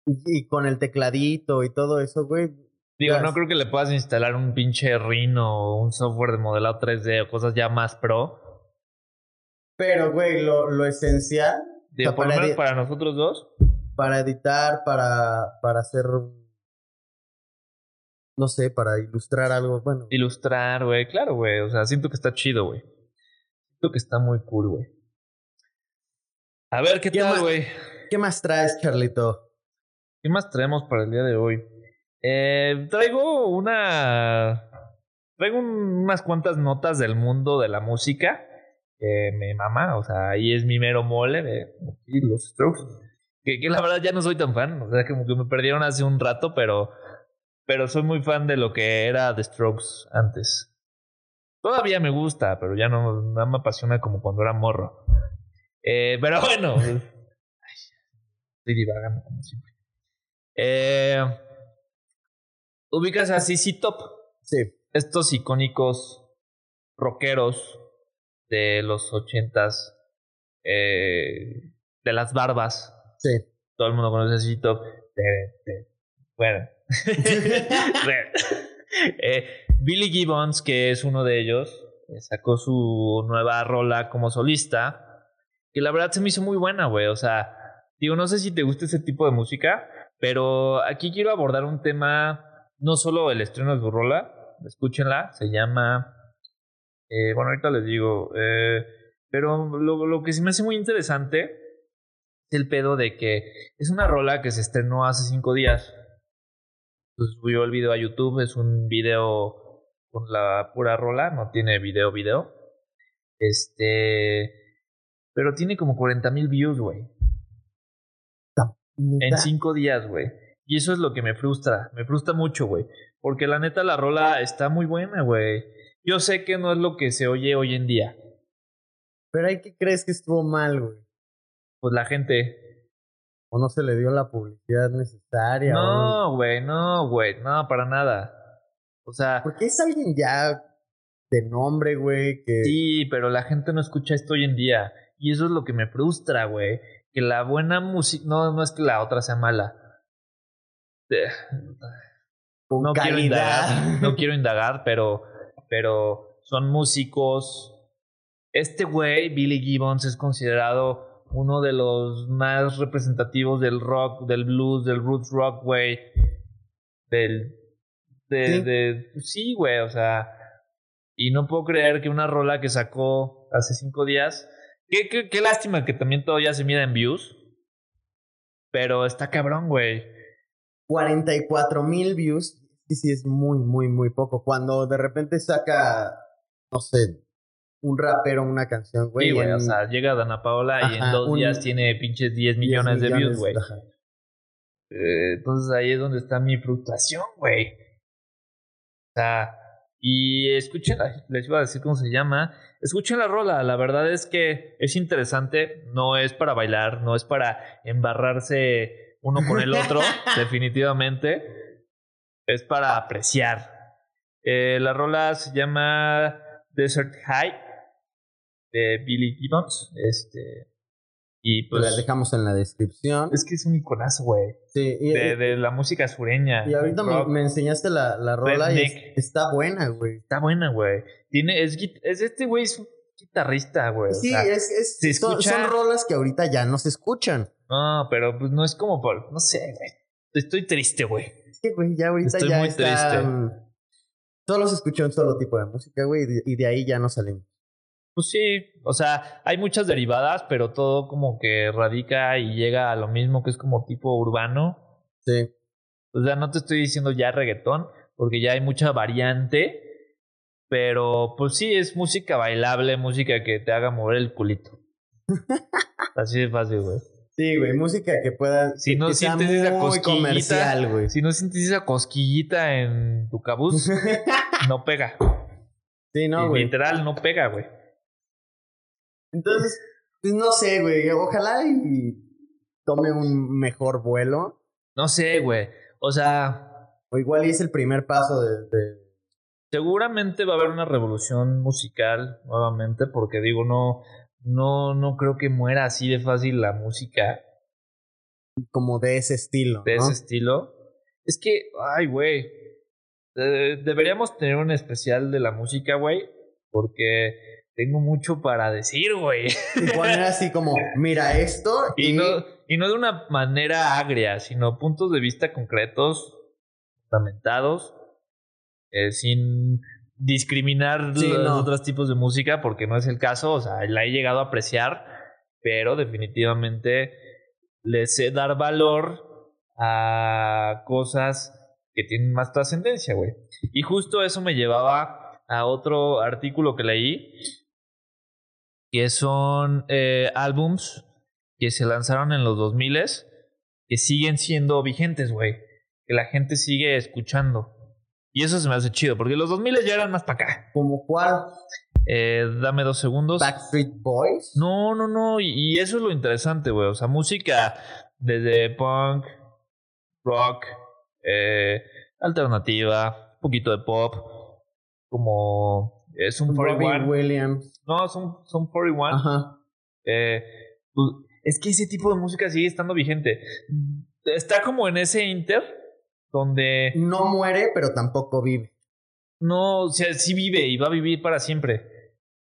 Y, y con el tecladito y todo eso, güey.
Digo, no creo que le puedas instalar un pinche Rhino o un software de modelado 3D o cosas ya más pro.
Pero, güey, lo, lo esencial
Digo,
O sea,
por lo
para
menos
edi-
para nosotros dos.
para editar, para, para hacer. No sé, para ilustrar algo. Bueno,
Ilustrar, güey. Claro, güey. O sea, siento que está chido, güey. Siento que está muy cool, güey. A ver, ¿qué
¿Qué
tal, güey?
¿qué más traes, Charlito?
¿Qué más traemos para el día de hoy? Eh, traigo una traigo unas cuantas notas del mundo de la música que me mama, o sea, ahí es mi mero mole de los Strokes. Que, la verdad ya no soy tan fan, o sea, como que me perdieron hace un rato, pero, pero soy muy fan de lo que era The Strokes antes. Todavía me gusta, pero ya no, no me apasiona como cuando era morro. Eh, pero bueno, estoy divagando como siempre. Eh, ¿Ubicas a CC Top?
Sí.
Estos icónicos rockeros de los ochentas, eh, de las barbas.
Sí.
Todo el mundo conoce a CC Top. bueno. eh, Billy Gibbons, que es uno de ellos, eh, sacó su nueva rola como solista, que la verdad se me hizo muy buena, güey. O sea, digo, no sé si te gusta ese tipo de música, pero aquí quiero abordar un tema, no solo el estreno de su rola, escúchenla, se llama, eh, bueno, ahorita les digo, eh, pero lo, lo que sí me hace muy interesante es el pedo de que es una rola que se estrenó hace cinco días. Pues subió el video a YouTube, es un video con la pura rola, no tiene video video. Este, pero tiene como 40 mil views, güey. En cinco días, güey. Y eso es lo que me frustra, me frustra mucho, güey. Porque la neta la rola está muy buena, güey. Yo sé que no es lo que se oye hoy en día.
Pero hay que crees que estuvo mal, güey.
Pues la gente.
O no se le dio la publicidad necesaria.
No, güey, no, güey, no, para nada. O sea.
Porque es alguien ya de nombre, güey, que.
Sí, pero la gente no escucha esto hoy en día. Y eso es lo que me frustra, güey. Que la buena música. No, no es que la otra sea mala. No quiero indagar. No quiero indagar, pero. Pero son músicos. Este güey, Billy Gibbons, es considerado uno de los más representativos del rock, del blues, del roots rock, güey. Del de, ¿Sí? de, sí, güey, o sea, y no puedo creer que una rola que sacó hace cinco días, qué, qué, qué lástima que también todavía se mira en views, pero está cabrón, güey.
44 mil views, sí, sí, es muy, muy, muy poco. Cuando de repente saca, no sé, un rapero una canción, güey.
Sí, güey, en... o sea, llega Dana Paola Ajá, y en dos un... días tiene pinches 10 millones, 10 millones de views, güey. Eh, entonces ahí es donde está mi frustración, güey. O sea, y escuchen, les iba a decir cómo se llama. Escuchen la rola, la verdad es que es interesante, no es para bailar, no es para embarrarse uno con el otro, definitivamente. Es para apreciar. Eh, la rola se llama Desert High de Billy Gibbons. Este. Y pues.
La dejamos en la descripción.
Es que es un iconazo, güey.
Sí.
Y, de, de, la música sureña.
Y ahorita me, me, enseñaste la, la rola y es, está buena, güey.
Está buena, güey. Tiene, es, es este güey es un guitarrista, güey.
Sí,
o sea,
es, es
se
son,
escucha...
son, rolas que ahorita ya no se escuchan.
No, pero pues no es como por, no sé, güey. Estoy triste, güey.
Que, güey, ya ahorita
Estoy
ya
muy
está,
triste.
Solo se escucha un solo tipo de música, güey, y de ahí ya no salimos.
Pues sí, o sea, hay muchas derivadas, pero todo como que radica y llega a lo mismo que es como tipo urbano.
Sí.
O sea, no te estoy diciendo ya reggaetón, porque ya hay mucha variante, pero pues sí, es música bailable, música que te haga mover el culito. Así de fácil, güey.
Sí, güey, música que pueda
si no sientes esa cosquillita,
güey.
Si no sientes esa cosquillita en tu cabuz, no pega.
Sí, no, güey.
Literal, no pega, güey.
Entonces, pues no sé, güey. Ojalá y tome un mejor vuelo.
No sé, güey. O sea,
O igual es el primer paso de, de-
seguramente va a haber una revolución musical nuevamente, porque digo, no, no, no creo que muera así de fácil la música
como de ese estilo,
de
¿no?
ese estilo. Es que, ay, güey. de- deberíamos tener un especial de la música, güey. Porque tengo mucho para decir, güey.
Y poner así como, mira esto
Y no, y no de una manera agria, sino puntos de vista concretos, fundamentados, eh, sin discriminar
Sí,
los
no.
otros tipos de música, porque no es el caso. O sea, la he llegado a apreciar, pero definitivamente le sé dar valor a cosas que tienen más trascendencia, güey. Y justo eso me llevaba a otro artículo que leí, que son eh, álbums que se lanzaron en los 2000 que siguen siendo vigentes, güey. Que la gente sigue escuchando. Y eso se me hace chido, porque los 2000 ya eran más para acá.
¿Como cuál?
Eh, dame dos segundos.
Backstreet Boys.
No, no, no. Y, y eso es lo interesante, güey. O sea, música desde punk, rock, eh, alternativa, un poquito de pop, como es un
Robbie
41.
Williams.
No, son, son 41.
Ajá.
Eh, pues, es que ese tipo de música sigue estando vigente. Está como en ese inter donde
No muere, pero tampoco vive.
no, o sea, sí vive y va a vivir para siempre.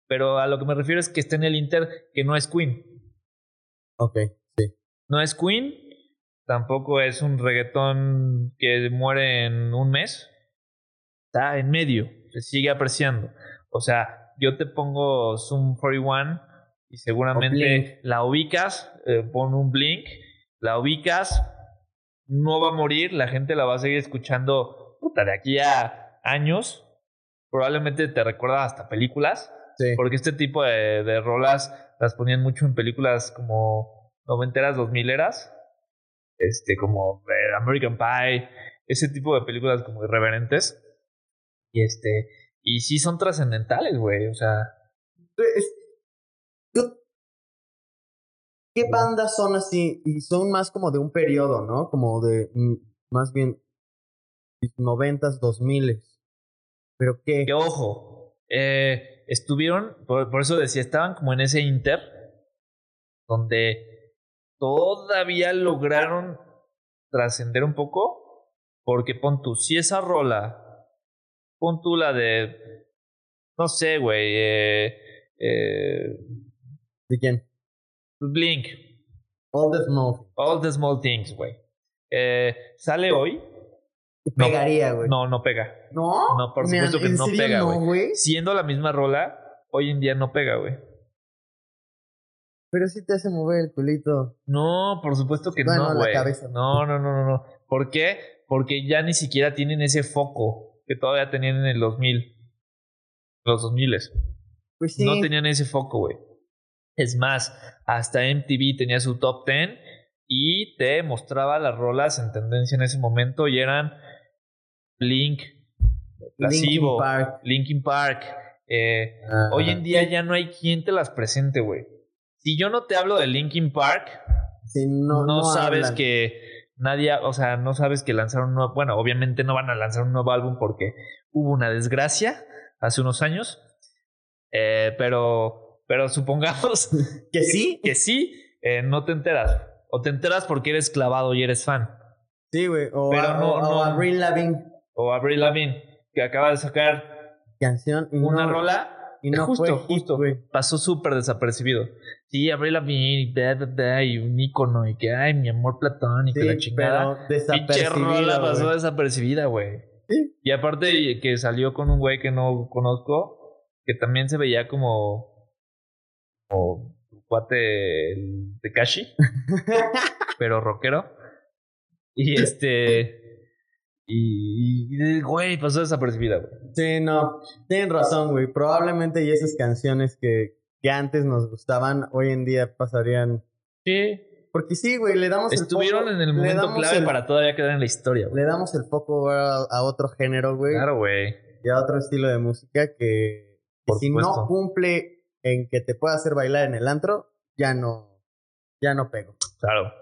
Pero a lo que me refiero es que está en el inter que no es Queen.
Ok, sí.
No es Queen, tampoco es un reggaetón que muere en un mes. Está en medio, se sigue apreciando. O sea, yo te pongo Zoom 41 y seguramente la ubicas, eh, pon un blink, la ubicas, no va a morir, la gente la va a seguir escuchando puta, de aquí a años. Probablemente te recuerda hasta películas.
Sí.
Porque este tipo de, de rolas las ponían mucho en películas como noventeras, dos mileras. Este, como eh, American Pie. Ese tipo de películas como irreverentes. Y este. Y sí son trascendentales, güey. O sea.
Es- ¿Qué bandas son así? Y son más como de un periodo, ¿no? Como de, mm, más bien, noventas, dos miles. ¿Pero qué?
Que ojo. eh, estuvieron. Por, por eso decía, estaban como en ese inter. Donde todavía lograron trascender un poco. Porque pon tú, si esa rola. Pon tú la de. No sé, güey. Eh, eh,
¿De quién?
Blink.
All the Smoke.
All the small things, güey. Eh, sale hoy.
Pegaría, güey.
No, no pega.
¿No?
No, por supuesto que
¿en
no pega,
no,
güey. Siendo la misma rola, hoy en día no pega, güey.
Pero sí te hace mover el culito.
No, por supuesto que
Bueno,
no, güey. No, no, no, no, no. ¿Por qué? Porque ya ni siquiera tienen ese foco que todavía tenían en el 2000. Los 2000
Pues sí.
No tenían ese foco, güey. Es más, hasta MTV tenía su top 10 y te mostraba las rolas en tendencia en ese momento y eran Blink, Placebo,
Linkin Park.
Linkin Park. eh,
Ah,
hoy en día ya no hay quien te las presente, güey. Si yo no te hablo de Linkin Park, no,
no, no
sabes
hablan.
que nadie, o sea, no sabes que lanzaron un nuevo, bueno, obviamente no van a lanzar un nuevo álbum porque hubo una desgracia hace unos años, eh, pero, pero supongamos
¿Que sí?
que sí, eh, no te enteras. O te enteras porque eres clavado y eres fan.
Sí, güey. O,
Pero
a,
no-
o-
no-
Avril Lavigne.
O Avril Lavigne, que acaba de sacar
Canción.
una
no-
rola.
Y no
justo,
fue
justo. Pasó súper desapercibido. Sí, Avril Lavigne y un icono y que, ay, mi amor platónico, y la
Sí,
chingada.
pero
rola pasó desapercibida, güey.
Sí.
Y aparte que salió con un güey que no conozco, que también se veía como, como tu cuate el Tekashi, pero rockero. Y este, y, güey, pasó desapercibida, güey.
Sí, no. Tienen razón, güey. Probablemente y esas canciones que, que antes nos gustaban, hoy en día pasarían.
Sí.
Porque sí, güey, le damos
Estuvieron
el foco-
en el momento clave
el-
para todavía quedar en la historia, güey.
Le damos el foco a, a otro género, güey.
Claro, güey.
Y a otro estilo de música que, que si
supuesto.
no cumple en que te pueda hacer bailar en el antro, ya no, ya no pego.
Claro.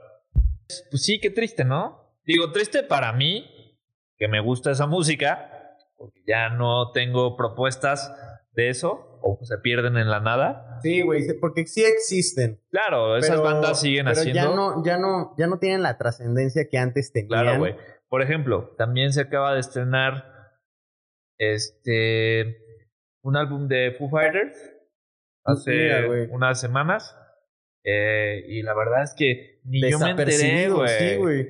Pues sí, qué triste, ¿no? Digo, triste para mí, que me gusta esa música, porque ya no tengo propuestas de eso, o se pierden en la nada.
Sí, güey, porque sí existen.
Claro, esas
pero-
bandas siguen
pero
haciendo.
ya no, ya no, ya no tienen la trascendencia que antes tenían.
Claro, güey. Por ejemplo, también se acaba de estrenar este un álbum de Foo Fighters hace
Mira,
unas semanas. Eh, y la verdad es que ni yo me enteré, güey.
sí.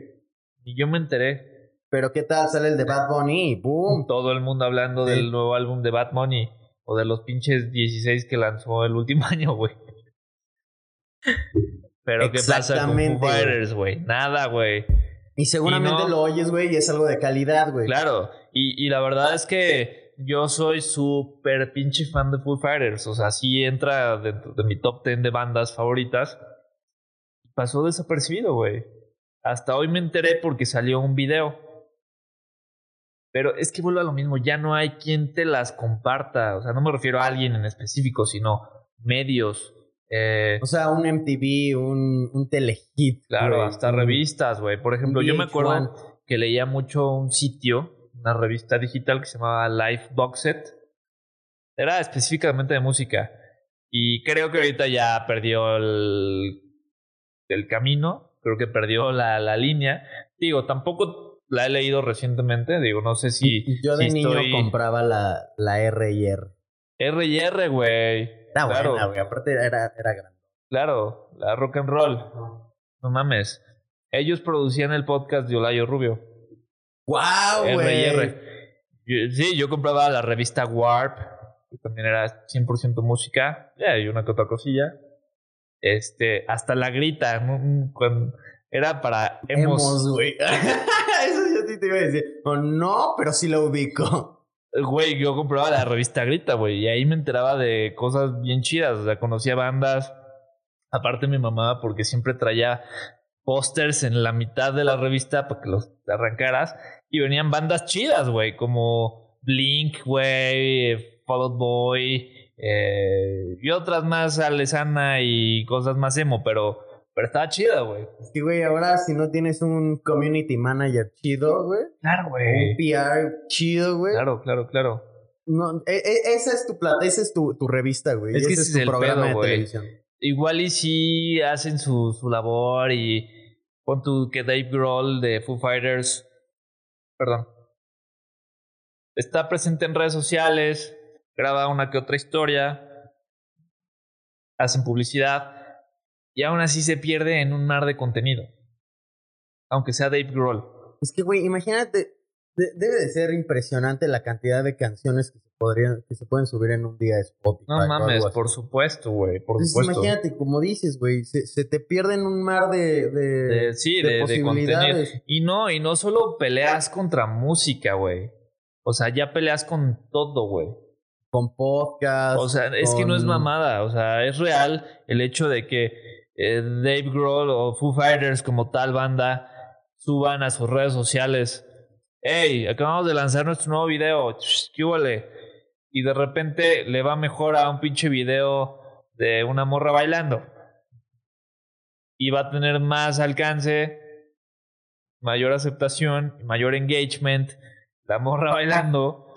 Ni yo me enteré.
Pero qué tal sale el de Bad Bunny boom.
Todo el mundo hablando
Sí.
del nuevo álbum de Bad Bunny o de los pinches 16 que lanzó el último año, güey. Pero ¿qué pasa con Foo
güey.
Fighters, güey? Nada, güey.
Y seguramente
Y no-
lo oyes, güey, y es algo de calidad, güey.
Claro, y, y la verdad es que yo soy súper pinche fan de Foo Fighters. O sea, sí entra dentro de mi top 10 de bandas favoritas. Pasó desapercibido, güey. Hasta hoy me enteré porque salió un video. Pero es que vuelve a lo mismo, ya no hay quien te las comparta. O sea, no me refiero a alguien en específico, sino medios. Eh,
o sea, un MTV, un, un telehit.
Claro, hasta revistas, güey. Por ejemplo, yo me acuerdo que leía mucho un sitio, una revista digital que se llamaba Life Box Set. Era específicamente de música. Y creo que ahorita ya perdió el, el camino. Creo que perdió la, la línea. Digo, tampoco la he leído recientemente. Digo, no sé si.
Yo de niño compraba la, la R y R.
R y R, güey.
Está claro. buena, güey. Aparte era, era grande.
Claro, la rock and roll. No mames. Ellos producían el podcast de Olayo Rubio.
¡Wow, güey!
Sí, yo compraba la revista Warp, que también era 100% música. Ya, y una que otra cosilla. Este, hasta la grita, Cuando era para emos.
güey. Eso yo sí te iba a decir. no, pero sí lo ubico.
Güey, yo compraba la revista Grita, güey, y ahí me enteraba de cosas bien chidas. O sea, conocía bandas. Aparte, mi mamá, porque siempre traía pósters en la mitad de la revista para que los arrancaras. Y venían bandas chidas, güey, como Blink, güey, Fall Out Boy, eh, y otras más, Alesana y cosas más emo, pero, pero estaba chida, güey.
Sí, güey, ahora si no tienes un community manager chido, güey.
Claro, güey.
Un PR chido, güey.
Claro, claro, claro.
No, e, e, esa es tu plata, esa es tu, tu revista, güey.
Es que
ese
es, tu programa de televisión. Igual y si hacen su, su labor y Pon tu que Dave Grohl de Foo Fighters, perdón, está presente en redes sociales, graba una que otra historia, hacen publicidad y aún así se pierde en un mar de contenido. Aunque sea Dave Grohl.
Es que, güey, imagínate, debe de ser impresionante la cantidad de canciones que se podrían que se pueden subir en un día de Spotify.
No mames, por supuesto, güey, por supuesto.
Imagínate, como dices, güey, se, se, te pierde en un mar de, de,
sí, de, posibilidades. y no, y no solo peleas contra música, güey. O sea, ya peleas con todo, güey.
Con podcast.
O sea, es que no es mamada. O sea, es real el hecho de que eh, Dave Grohl o Foo Fighters como tal banda suban a sus redes sociales hey, acabamos de lanzar nuestro nuevo video, ¿qué? Y de repente le va mejor a un pinche video de una morra bailando. Y va a tener más alcance, mayor aceptación, mayor engagement, la morra bailando,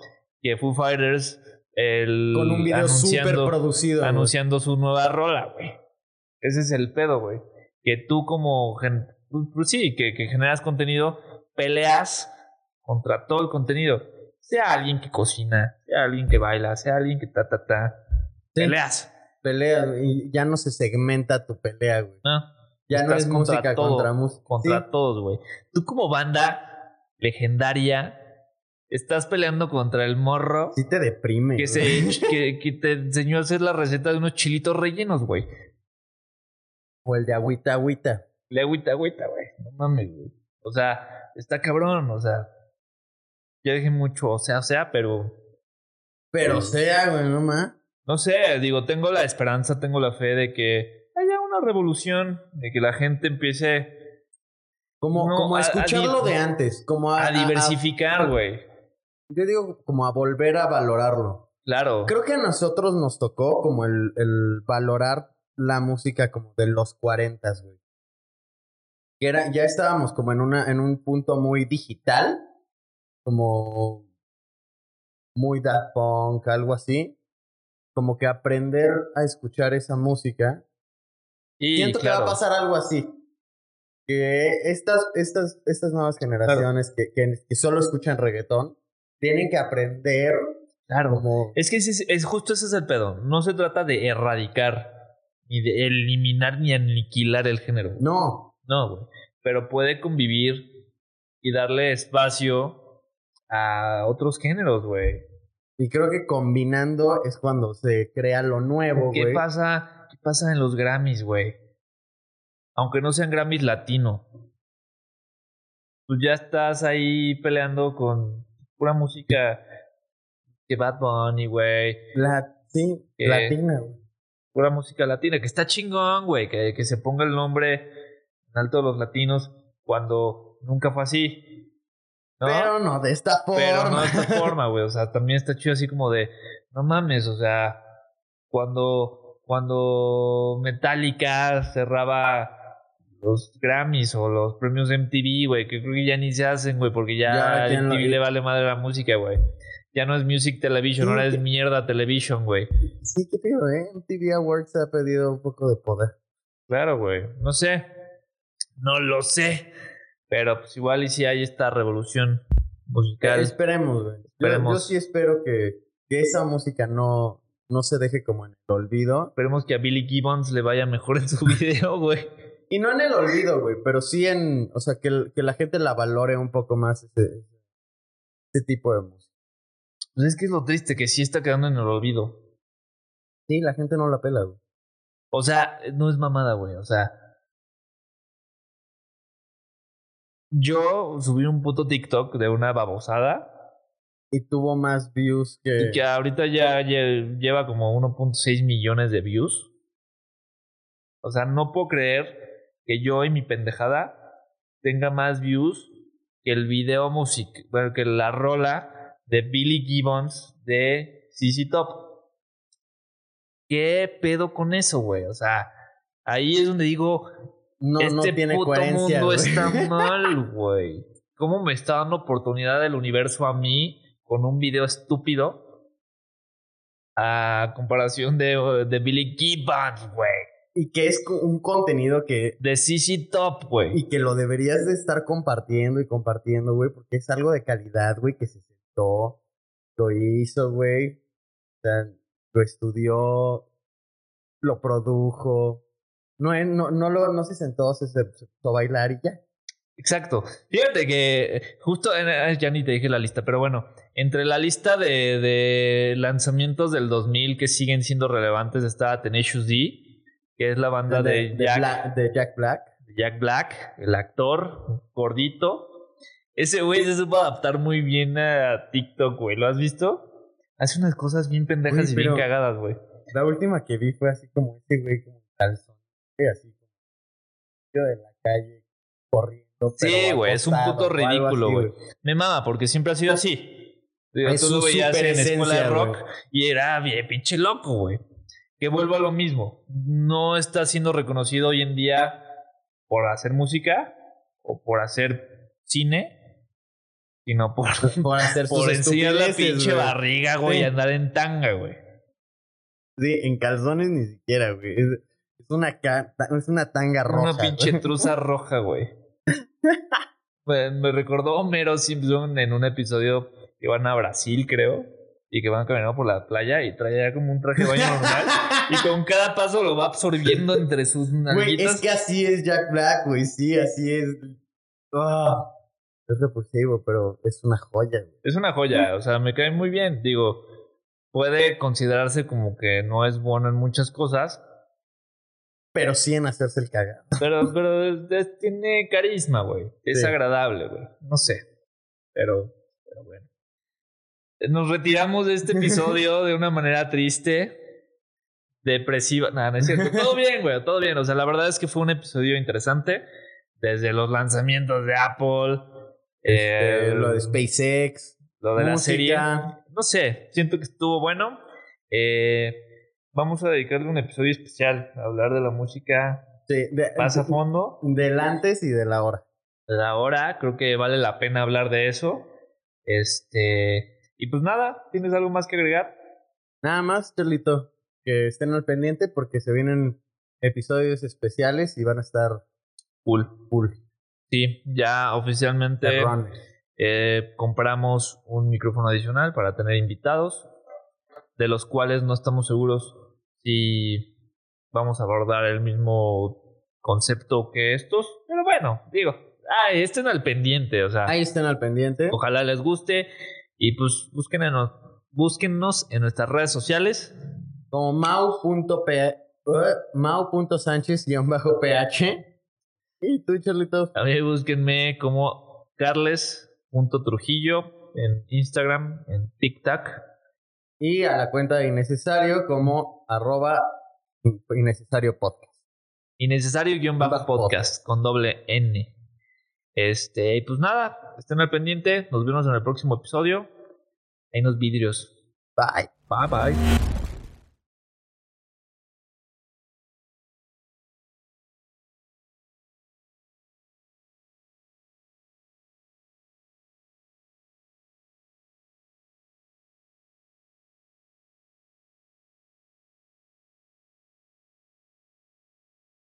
que Foo Fighters el,
con un video súper producido.
Anunciando su nueva rola, güey. Ese es el pedo, güey. Que tú como... Pues sí, que, que generas contenido, peleas contra todo el contenido. Sea alguien que cocina, sea alguien que baila, sea alguien que ta, ta, ta. Peleas.
Pelea, y ya no se segmenta tu pelea, güey. No. Ya no es música contra música.
Contra todos, güey. Tú como banda legendaria estás peleando contra el morro.
Sí te deprime.
Que, se, que, que, te enseñó a hacer la receta de unos chilitos rellenos, güey.
O el de agüita, agüita.
El de agüita, agüita, güey. No mames, güey. O sea, está cabrón, o sea. Ya dije mucho, o sea, o sea, pero.
Pero sea, güey, no más.
No sé, digo, tengo la esperanza, tengo la fe de que haya una revolución, de que la gente empiece.
Como, como a, escucharlo de antes, como a,
a diversificar, güey.
Yo digo, como a volver a valorarlo.
Claro.
Creo que a nosotros nos tocó como el, el valorar la música como de los cuarentas, güey. Que era, ya estábamos como en una, en un punto muy digital como muy Daft Punk, algo así. Como que aprender a escuchar esa música. Y, Siento que va a pasar algo así. Que estas, estas, estas nuevas generaciones que, que, solo escuchan reggaetón tienen que aprender.
Claro. Como... Es que es, es, justo ese es el pedo. No se trata de erradicar, ni de eliminar, ni aniquilar el género.
No.
No, güey. Pero puede convivir y darle espacio a otros géneros, güey.
Y creo que combinando es cuando se crea lo nuevo,
güey. ¿Qué pasa? ¿Qué pasa en los Grammys, güey? Aunque no sean Grammys latino. Pues ya estás ahí peleando con pura música Que Bad Bunny, güey.
La, sí,
Que-
latina, güey.
Pura música latina. Que está chingón, güey. Que, que se ponga el nombre en alto de los latinos cuando nunca fue así. ¿No?
Pero no de esta forma.
Pero no de esta forma, güey. O sea, también está chido así como de, no mames, o sea, cuando, cuando Metallica cerraba los Grammys o los premios de MTV, güey, que creo que ya ni se hacen, güey, porque ya,
Ya,
a
¿quién lo-
MTV le vale madre la música, güey. Ya no es Music Television,
Sí,
ahora es
que-
mierda Television, güey.
Sí, qué feo, ¿eh? MTV Awards ha pedido un poco de poder.
Claro, güey. No sé. No lo sé. Pero pues igual y si hay esta revolución musical.
Esperemos, güey. Yo- Yo,
Esperemos.
sí espero que, que esa música no, no se deje como en el olvido.
Esperemos que a Billy Gibbons le vaya mejor en su video, güey.
Y no en el olvido, güey, pero sí en, o sea, que, que la gente la valore un poco más ese, ese tipo de música.
Pues es que es lo triste, que sí está quedando en el olvido.
Sí, la gente no la pela, güey.
O sea, no es mamada, güey. O sea. Yo subí un puto TikTok de una babosada.
Y tuvo más views que...
Y que ahorita ya lle- lleva como 1.6 millones de views. O sea, no puedo creer que yo y mi pendejada tenga más views que el video music, bueno, que la rola de Billy Gibbons de CC Top. ¿Qué pedo con eso, güey? O sea, ahí es donde digo,
no,
este
no tiene
puto
coherencia,
mundo está mal, güey. ¿Cómo me está dando oportunidad del universo a mí con un video estúpido? A comparación de, de Billy Gibbons, güey.
Y que es un contenido que...
De CC Top, güey.
Y que lo deberías de estar compartiendo y compartiendo, güey, porque es algo de calidad, güey, que se sentó, lo hizo, güey. O sea, lo estudió, lo produjo. No, no, no, lo, no se sentó, se se sentó a bailar y ya.
Exacto. Fíjate que justo, en- eh, ya ni te dije la lista, pero bueno, entre la lista de, de lanzamientos del 2000 que siguen siendo relevantes está Tenacious D, que es la banda de,
de,
Jack,
Bla- de Jack Black.
Jack Black, el actor gordito. Ese güey se supo adaptar muy bien a TikTok, güey. ¿Lo has visto? Hace unas cosas bien pendejas y bien cagadas, güey.
La última que vi fue así como ese güey, como calzón, así de la calle, corriendo.
Sí, güey, es un puto ridículo, güey. Me mama, porque siempre ha sido así.
Es
tú lo
su
veías en escuela de rock y era bien pinche loco, güey. Que vuelvo a lo mismo. No está siendo reconocido hoy en día por hacer música o por hacer cine, sino por,
Por hacer
por enseñar la pinche barriga, güey,
Sí.
y andar en tanga, güey.
Sí, en calzones ni siquiera, güey. Es una, es una tanga roja.
Una pinche
güey.
truza roja, güey. me, recordó Homero Simpson en un episodio que van a Brasil, creo, y que van caminando por la playa y traía como un traje de baño normal. Y con cada paso lo va absorbiendo entre sus
Güey,
nalguitas.
es que así es Jack Black, güey. Sí, así es. Ah, es repulsivo, pero es una joya, güey.
Es una joya, o sea, me cae muy bien. Digo, puede considerarse como que no es bueno en muchas cosas,
Pero sí en hacerse el cagado.
pero, pero es- es- tiene carisma, güey. Es
Sí.
agradable, güey. No sé, pero, pero bueno. Nos retiramos de este episodio de una manera triste, depresiva. Nada, no es cierto. Todo bien, güey, todo bien. O sea, la verdad es que fue un episodio interesante. Desde los lanzamientos de Apple, eh,
Eh, lo de SpaceX.
lo de la serie. No sé, siento que estuvo bueno. Eh, vamos a dedicarle un episodio especial a hablar de la música
Sí, de,
más a fondo.
del antes y de la hora.
La hora, creo que vale la pena hablar de eso. Este. Y pues nada, ¿tienes algo más que agregar?
Nada más, Cholito, que estén al pendiente porque se vienen episodios especiales y van a estar
Cool.
full.
Sí, ya oficialmente eh, compramos un micrófono adicional para tener invitados, de los cuales no estamos seguros si vamos a abordar el mismo concepto que estos. Pero bueno, digo, ay, estén al pendiente, o sea,
Ahí estén al pendiente.
ojalá les guste y pues busquen en nos- búsquennos en nuestras redes sociales.
Como mau.p eh, mau.sánchez-ph. Y tú, Cholito.
A mí búsquenme como carles.trujillo en Instagram, en TikTok
Y a la cuenta de Innecesario como arroba Innecesario Podcast.
Innecesario-podcast con doble N. Este, pues nada, estén al pendiente. Nos vemos en el próximo episodio. Ahí nos vidrios.
Bye.
Bye bye.